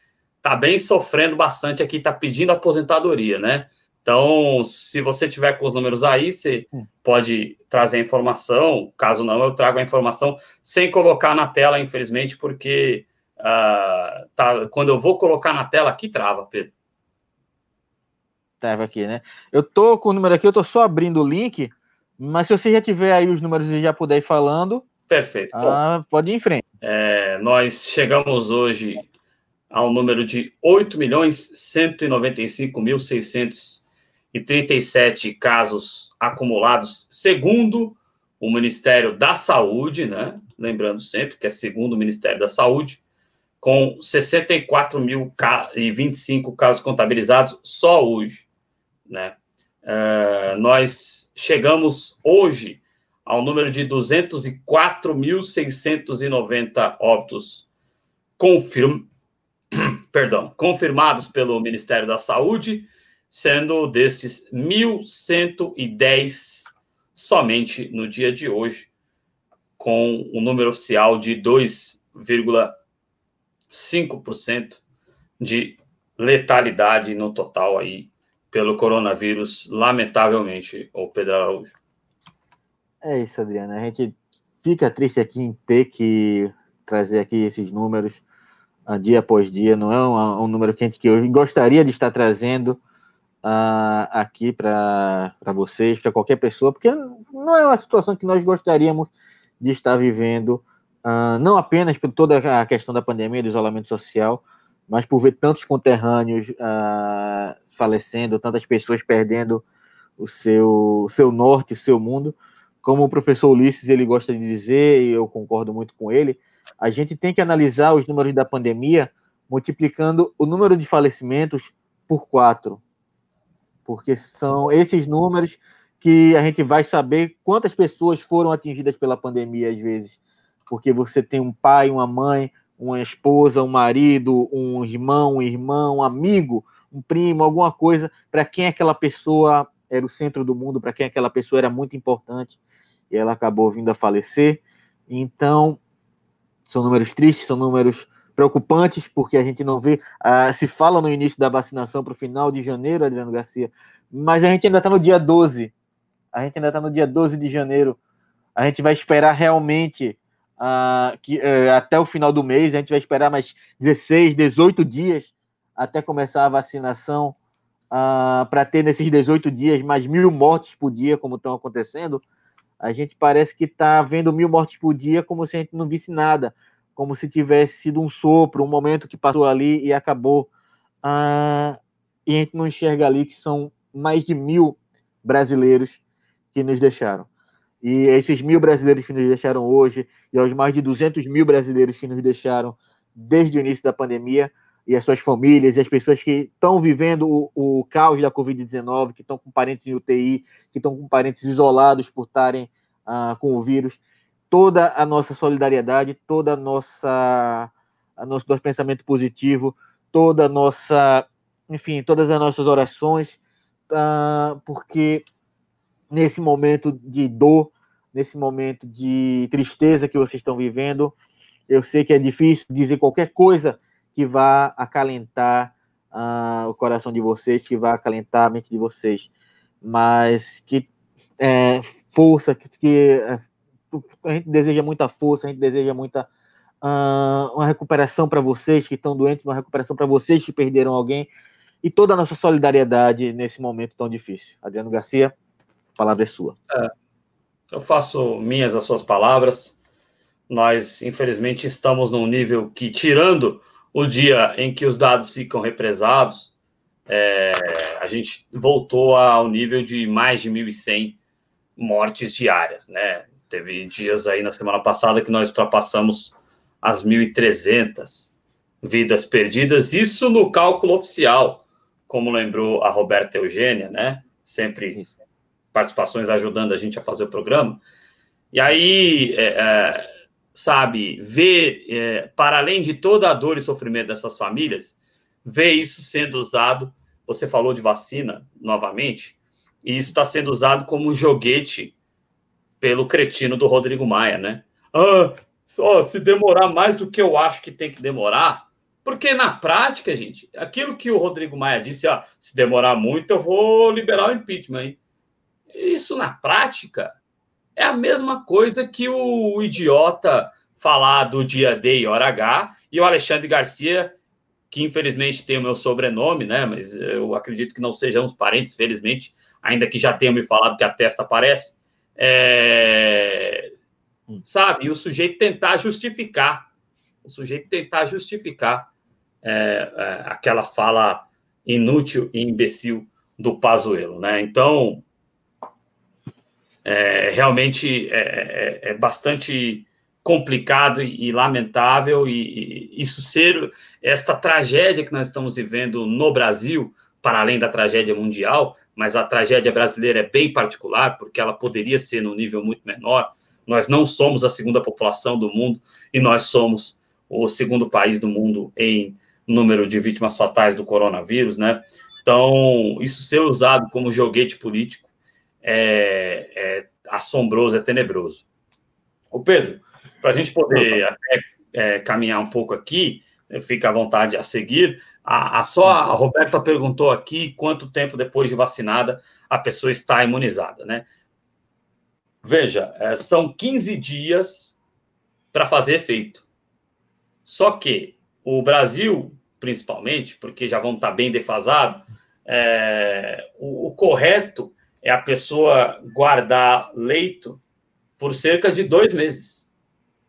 tá bem sofrendo bastante aqui, está pedindo aposentadoria, né? Então, se você tiver com os números aí, você Hum. pode trazer a informação. Caso não, eu trago a informação sem colocar na tela, infelizmente, porque ah, tá, quando eu vou colocar na tela aqui trava, Pedro. Tava aqui, né? Eu tô com o número aqui, eu tô só abrindo o link. Mas se você já tiver aí os números e já puder ir falando, Perfeito. Ah, pode ir em frente. É, nós chegamos hoje ao número de 8.195.637 casos acumulados, segundo o Ministério da Saúde, né? Lembrando sempre que é segundo o Ministério da Saúde, com 64.025 casos contabilizados só hoje, né? É, nós chegamos hoje ao número de 204.690 óbitos confirm... [CLEARS THROAT] Perdão, confirmados pelo Ministério da Saúde, sendo destes 1.110 somente no dia de hoje, com o um número oficial de 2,5% de letalidade no total aí pelo coronavírus, lamentavelmente, o Pedro Araújo. É isso, Adriana. A gente fica triste aqui em ter que trazer aqui esses números dia após dia. Não é um, um, número que a gente que eu gostaria de estar trazendo uh, aqui para vocês, para qualquer pessoa, porque não é uma situação que nós gostaríamos de estar vivendo, uh, não apenas por toda a questão da pandemia, do isolamento social, mas por ver tantos conterrâneos falecendo, tantas pessoas perdendo o seu, o seu norte, o seu mundo como o professor Ulisses ele gosta de dizer, e eu concordo muito com ele, a gente tem que analisar os números da pandemia multiplicando o número de falecimentos por quatro. Porque são esses números que a gente vai saber quantas pessoas foram atingidas pela pandemia, às vezes. Porque você tem um pai, uma mãe, uma esposa, um marido, um irmão, um irmão, um amigo, um primo, alguma coisa, para quem aquela pessoa era o centro do mundo, para quem aquela pessoa era muito importante e ela acabou vindo a falecer. Então, são números tristes, são números preocupantes, porque a gente não vê. Uh, se fala no início da vacinação para o final de janeiro, Adriano Garcia, mas a gente ainda está no dia 12. A gente ainda está no dia 12 de janeiro. A gente vai esperar realmente uh, que, uh, até o final do mês, a gente vai esperar mais 16, 18 dias até começar a vacinação uh, para ter nesses 18 dias mais mil mortes por dia, como estão acontecendo, a gente parece que está vendo mil mortes por dia como se a gente não visse nada, como se tivesse sido um sopro, um momento que passou ali e acabou. Uh, e a gente não enxerga ali que são mais de mil brasileiros que nos deixaram. E esses mil brasileiros que nos deixaram hoje, e aos mais de 200 mil brasileiros que nos deixaram desde o início da pandemia, e as suas famílias, e as pessoas que estão vivendo o, o caos da Covid-19, que estão com parentes em UTI, que estão com parentes isolados por estarem uh, com o vírus, toda a nossa solidariedade, toda a nossa, a nosso, nosso pensamento positivo, toda a nossa, enfim, todas as nossas orações, uh, porque nesse momento de dor, nesse momento de tristeza que vocês estão vivendo, eu sei que é difícil dizer qualquer coisa que vá acalentar uh, o coração de vocês, que vá acalentar a mente de vocês, mas que é, força, que, que é, a gente deseja muita força, a gente deseja muita uh, uma recuperação para vocês que estão doentes, uma recuperação para vocês que perderam alguém e toda a nossa solidariedade nesse momento tão difícil. Adriano Garcia, a palavra é sua. É, eu faço minhas as suas palavras. Nós, infelizmente, estamos num nível que, tirando o dia em que os dados ficam represados, é, a gente voltou ao nível de mais de 1.100 mortes diárias, né? Teve dias aí na semana passada que nós ultrapassamos as 1.300 vidas perdidas, isso no cálculo oficial, como lembrou a Roberta Eugênia, né? Sempre participações ajudando a gente a fazer o programa. E aí, é, é, sabe, ver, é, para além de toda a dor e sofrimento dessas famílias, ver isso sendo usado. Você falou de vacina novamente, e isso está sendo usado como um joguete pelo cretino do Rodrigo Maia, né? Ah, só se demorar mais do que eu acho que tem que demorar, porque na prática, gente, aquilo que o Rodrigo Maia disse, ah, se demorar muito, eu vou liberar o impeachment. Hein? Isso na prática é a mesma coisa que o idiota falar do dia D e hora H e o Alexandre Garcia, que infelizmente tem o meu sobrenome, né? Mas eu acredito que não sejamos parentes, felizmente, ainda que já tenha me falado que a testa aparece. É... Sabe? E o sujeito tentar justificar, o sujeito tentar justificar é, é, aquela fala inútil e imbecil do Pazuello, né? Então, é, realmente é, é, é bastante complicado e, e lamentável e, e, isso ser esta tragédia que nós estamos vivendo no Brasil, para além da tragédia mundial, mas a tragédia brasileira é bem particular porque ela poderia ser num nível muito menor. Nós não somos a segunda população do mundo e nós somos o segundo país do mundo em número de vítimas fatais do coronavírus, né? Então, isso ser usado como joguete político é, é assombroso, é tenebroso. O Pedro, para a gente poder até é, caminhar um pouco aqui, fica à vontade a seguir. A, a, só a Roberta perguntou aqui quanto tempo depois de vacinada a pessoa está imunizada, né? Veja, é, são 15 dias para fazer efeito. Só que o Brasil, principalmente, porque já vão estar bem defasados, é, o, o, correto é a pessoa guardar leito por cerca de dois meses.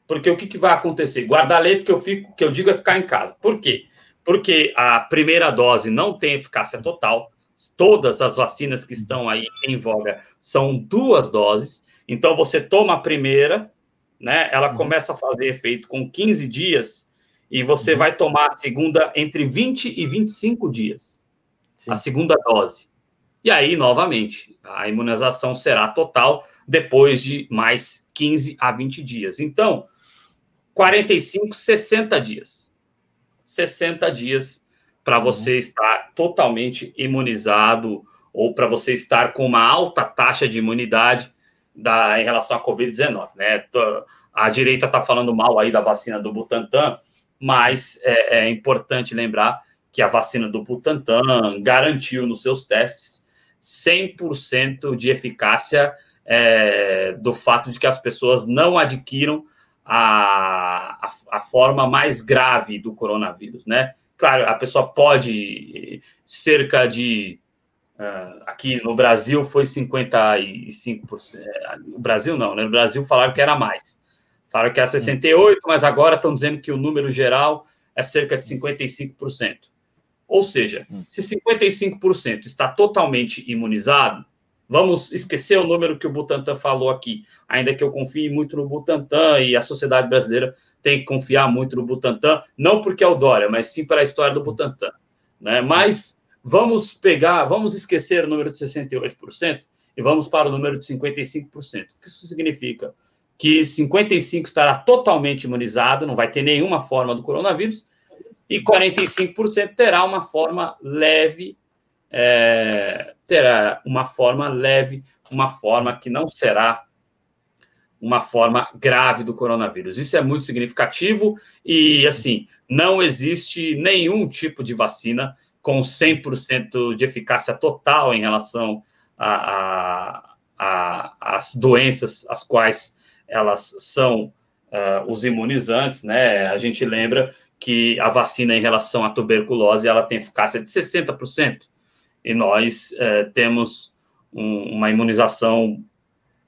Porque o que, que vai acontecer? Guardar leito que eu, fico, que eu digo é ficar em casa. Por quê? Porque a primeira dose não tem eficácia total. Todas as vacinas que estão aí em voga são duas doses. Então, você toma a primeira, né? Ela uhum. começa a fazer efeito com 15 dias e você uhum. vai tomar a segunda entre 20 e 25 dias. Sim. A segunda dose. E aí, novamente, a imunização será total depois de mais 15 a 20 dias. Então, 45, 60 dias. 60 dias para você uhum. estar totalmente imunizado ou para você estar com uma alta taxa de imunidade da, em relação à Covid-19. Né? A direita está falando mal aí da vacina do Butantan, mas é, é importante lembrar que a vacina do Butantan garantiu nos seus testes 100% de eficácia é, do fato de que as pessoas não adquiram a, a, a, forma mais grave do coronavírus, né? Claro, a pessoa pode, cerca de. Uh, aqui no Brasil foi 55%. No Brasil não, né? No Brasil falaram que era mais. Falaram que é 68, mas agora estão dizendo que o número geral é cerca de 55%. Ou seja, hum. se 55% está totalmente imunizado, vamos esquecer o número que o Butantan falou aqui, ainda que eu confie muito no Butantan e a sociedade brasileira tem que confiar muito no Butantan, não porque é o Dória, mas sim para a história do Butantan. Né? Mas vamos pegar, vamos esquecer o número de 68% e vamos para o número de 55%. O que isso significa? que 55% estará totalmente imunizado, não vai ter nenhuma forma do coronavírus, e 45% terá uma forma leve, é, terá uma forma leve, uma forma que não será uma forma grave do coronavírus. Isso é muito significativo e, assim, não existe nenhum tipo de vacina com 100% de eficácia total em relação às doenças às quais elas são uh, os imunizantes, né? A gente lembra que a vacina em relação à tuberculose ela tem eficácia de 60%, e nós uh, temos um, uma imunização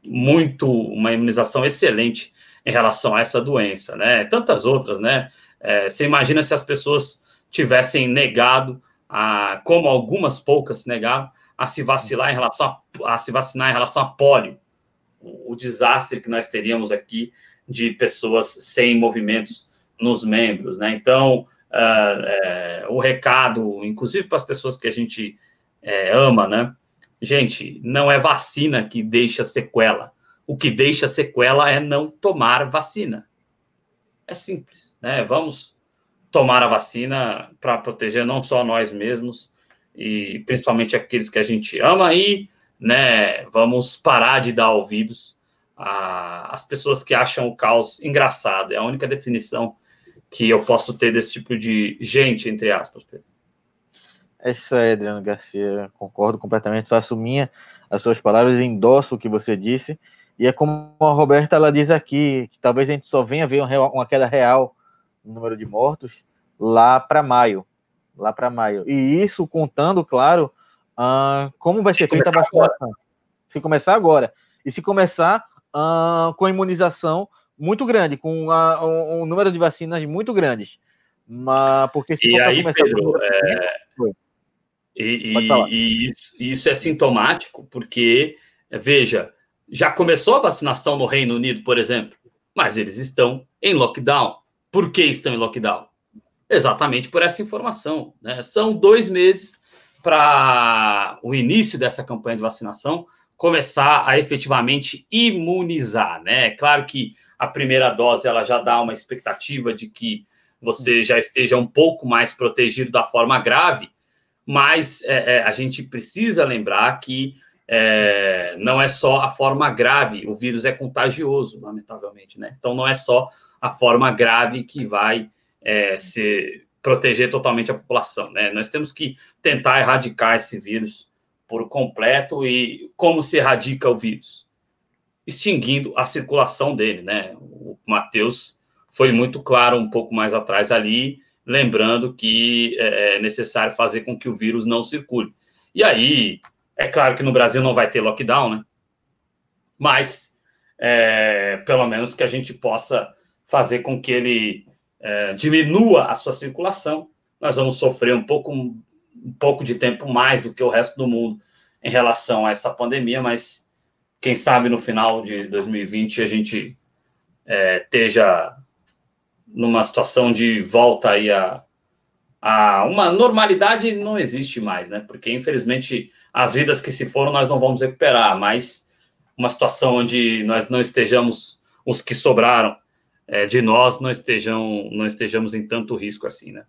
muito, uma imunização excelente em relação a essa doença, né? Tantas outras, né? É, você imagina se as pessoas tivessem negado, a, como algumas poucas negaram, a se vacilar em relação a, a se vacinar em relação a pólio, o desastre que nós teríamos aqui de pessoas sem movimentos nos membros, né? Então, uh, o recado, inclusive para as pessoas que a gente é, ama, né? Gente, não é vacina que deixa sequela. O que deixa sequela é não tomar vacina. É simples, né? Vamos tomar a vacina para proteger não só nós mesmos e principalmente aqueles que a gente ama e, né? Vamos parar de dar ouvidos às pessoas que acham o caos engraçado. É a única definição que eu posso ter desse tipo de gente, entre aspas. É isso aí, Adriano Garcia. Concordo completamente. Faço minha as suas palavras, endosso o que você disse. E é como a Roberta ela diz aqui, que talvez a gente só venha ver uma queda real no número de mortos lá para maio. Lá para maio. E isso contando, claro, uh, como vai se ser feita a vacinação. Agora. Se começar agora. E se começar uh, com a imunização muito grande, com a, um, um, número de vacinas muito grandes. Mas, porque se e aí, Pedro, é... e, e, e isso, isso é sintomático, porque, veja, já começou a vacinação no Reino Unido, por exemplo, mas eles estão em lockdown. Por que estão em lockdown? Exatamente por essa informação. Né? São dois meses para o início dessa campanha de vacinação começar a efetivamente imunizar. Né? É claro que a primeira dose ela já dá uma expectativa de que você já esteja um pouco mais protegido da forma grave, mas é, é, a gente precisa lembrar que é, não é só a forma grave, o vírus é contagioso, lamentavelmente, né? Então não é só a forma grave que vai é, se proteger totalmente a população, né? Nós temos que tentar erradicar esse vírus por completo e como se erradica o vírus? Extinguindo a circulação dele, né? O Matheus foi muito claro um pouco mais atrás ali, lembrando que é, é necessário fazer com que o vírus não circule. E aí, é claro que no Brasil não vai ter lockdown, né? Mas, é, pelo menos que a gente possa fazer com que ele é, diminua a sua circulação. Nós vamos sofrer um pouco, um pouco de tempo mais do que o resto do mundo em relação a essa pandemia, mas quem sabe no final de 2020 a gente é, esteja numa situação de volta aí a, a uma normalidade não existe mais, né? Porque infelizmente as vidas que se foram nós não vamos recuperar, mas uma situação onde nós não estejamos, os que sobraram é, de nós, não, estejam, não estejamos em tanto risco assim, né?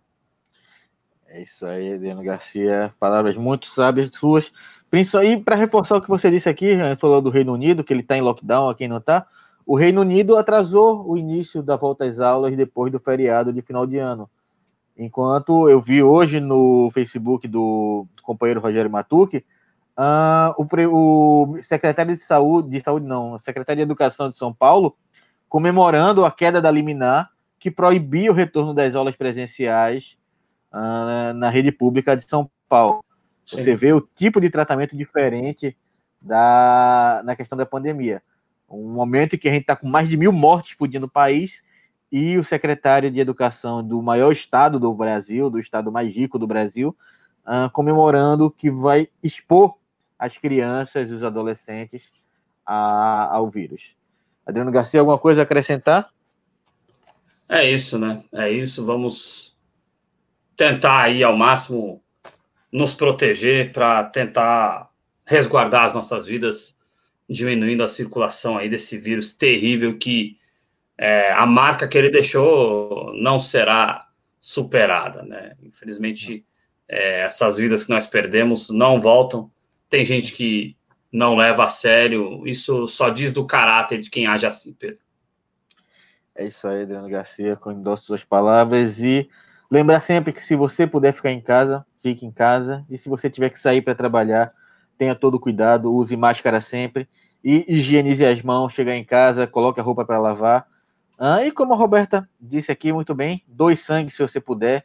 É isso aí, Adriano Garcia. Palavras muito sábias suas. Principalmente para reforçar o que você disse aqui, falou do Reino Unido, que ele está em lockdown, aqui não está. O Reino Unido atrasou o início da volta às aulas depois do feriado de final de ano. Enquanto eu vi hoje no Facebook do, companheiro Rogério Matuque, Uh, o, o, secretário de saúde, de saúde não, secretário de Educação de São Paulo, comemorando a queda da liminar que proibia o retorno das aulas presenciais uh, na rede pública de São Paulo. Sim. Você vê o tipo de tratamento diferente da, na questão da pandemia. Um momento em que a gente está com mais de mil mortes por dia no país e o secretário de Educação do maior estado do Brasil, do estado mais rico do Brasil, uh, comemorando que vai expor as crianças e os adolescentes a, ao vírus. Adriano Garcia, alguma coisa a acrescentar? É isso, né? É isso. Vamos tentar aí ao máximo nos proteger para tentar resguardar as nossas vidas, diminuindo a circulação aí desse vírus terrível que é, a marca que ele deixou não será superada, né? Infelizmente, é, essas vidas que nós perdemos não voltam tem gente que não leva a sério. Isso só diz do caráter de quem age assim, Pedro. É isso aí, Adriano Garcia, com endosso suas palavras. E lembrar sempre que se você puder ficar em casa, fique em casa. E se você tiver que sair para trabalhar, tenha todo cuidado, use máscara sempre. E higienize as mãos, chegar em casa, coloque a roupa para lavar. Ah, e como a Roberta disse aqui muito bem, doe sangue se você puder.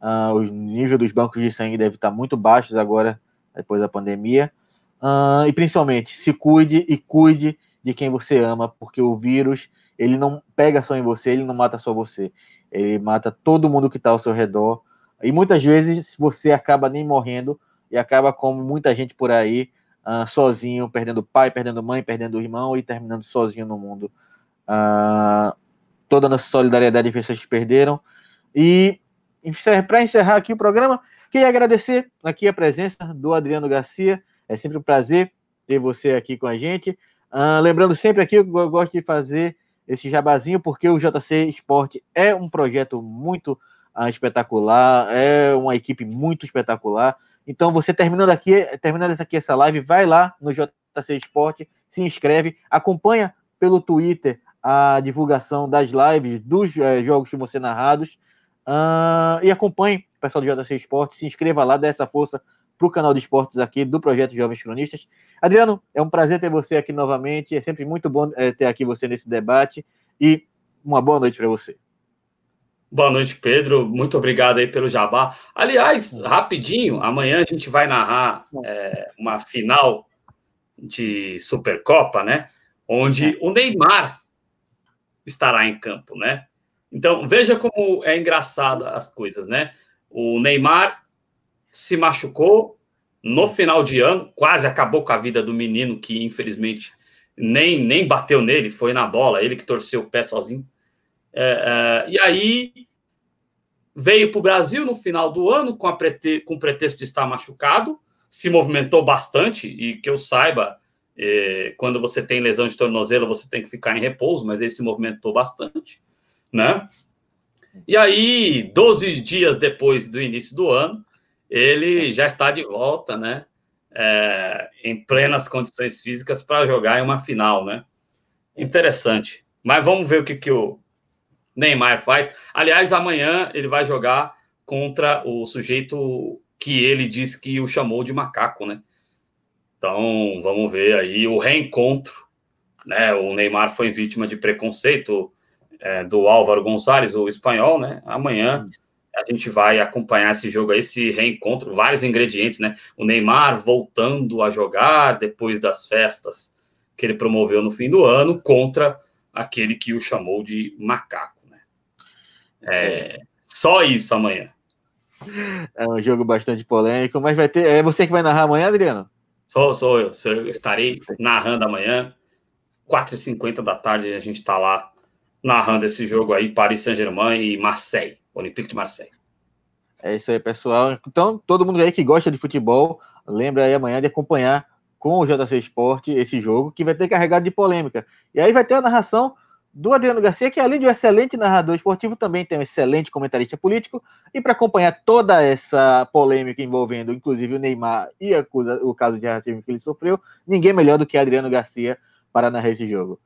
Ah, o nível dos bancos de sangue deve estar muito baixos agora depois da pandemia. Uh, e principalmente, se cuide e cuide de quem você ama, porque o vírus ele não pega só em você, ele não mata só você, ele mata todo mundo que está ao seu redor. E muitas vezes você acaba nem morrendo e acaba como muita gente por aí, uh, sozinho, perdendo pai, perdendo mãe, perdendo irmão e terminando sozinho no mundo. Uh, toda a nossa solidariedade que perderam. E para encerrar aqui o programa, queria agradecer aqui a presença do Adriano Garcia. É sempre um prazer ter você aqui com a gente. Uh, lembrando sempre aqui, eu gosto de fazer esse jabazinho, porque o JC Esporte é um projeto muito espetacular, é uma equipe muito espetacular. Então, você terminando aqui, terminando essa aqui essa live, vai lá no JC Esporte, se inscreve, acompanha pelo Twitter a divulgação das lives dos eh, jogos que vão ser narrados uh, e acompanhe o pessoal do JC Esporte, se inscreva lá, dê essa força para o canal de esportes aqui do Projeto Jovens Cronistas. Adriano, é um prazer ter você aqui novamente. É sempre muito bom é, ter aqui você nesse debate. E uma boa noite para você. Boa noite, Pedro. Muito obrigado aí pelo jabá. Aliás, rapidinho, amanhã a gente vai narrar é, uma final de Supercopa, né? Onde o Neymar estará em campo, né? Então, veja como é engraçada as coisas, né? O Neymar se machucou no final de ano, quase acabou com a vida do menino que infelizmente nem, nem bateu nele, foi na bola, ele que torceu o pé sozinho. É, é, e aí veio para o Brasil no final do ano com, a prete, com pretexto de estar machucado, se movimentou bastante e que eu saiba, é, quando você tem lesão de tornozelo você tem que ficar em repouso, mas ele se movimentou bastante, né? E aí, 12 dias depois do início do ano, ele já está de volta, né? É, em plenas condições físicas para jogar em uma final, né? Interessante. Mas vamos ver o que, que o Neymar faz. Aliás, amanhã ele vai jogar contra o sujeito que ele disse que o chamou de macaco, né? Então, vamos ver aí o reencontro. Né? O Neymar foi vítima de preconceito é, do Álvaro Gonzalez, o espanhol, né? Amanhã a gente vai acompanhar esse jogo aí, esse reencontro, vários ingredientes, né? O Neymar voltando a jogar depois das festas que ele promoveu no fim do ano contra aquele que o chamou de macaco? É, só isso amanhã. É um jogo bastante polêmico, mas vai ter. É você que vai narrar amanhã, Adriano? Sou, sou eu. Eu estarei narrando amanhã, 4h50 da tarde, a gente está lá narrando esse jogo aí, Paris Saint-Germain e Marseille. Olympique de Marseille. É isso aí, pessoal. Então, todo mundo aí que gosta de futebol, lembra aí amanhã de acompanhar com o JC Esporte esse jogo, que vai ter carregado de polêmica. E aí vai ter a narração do Adriano Garcia, que além de um excelente narrador esportivo, também tem um excelente comentarista político. E para acompanhar toda essa polêmica envolvendo, inclusive, o Neymar e o caso de racismo que ele sofreu, ninguém melhor do que Adriano Garcia para narrar esse jogo.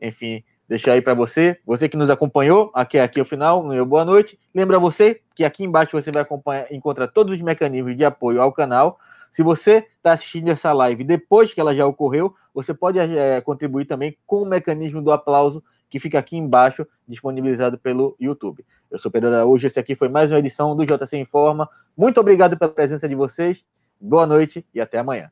Enfim, deixar aí para você, você que nos acompanhou aqui aqui ao final, meu boa noite. Lembra você que aqui embaixo você vai encontrar todos os mecanismos de apoio ao canal. Se você está assistindo essa live depois que ela já ocorreu, você pode é, contribuir também com o mecanismo do aplauso que fica aqui embaixo, disponibilizado pelo YouTube. Eu sou Pedro Araújo, esse aqui foi mais uma edição do JC Informa. Muito obrigado pela presença de vocês, boa noite e até amanhã.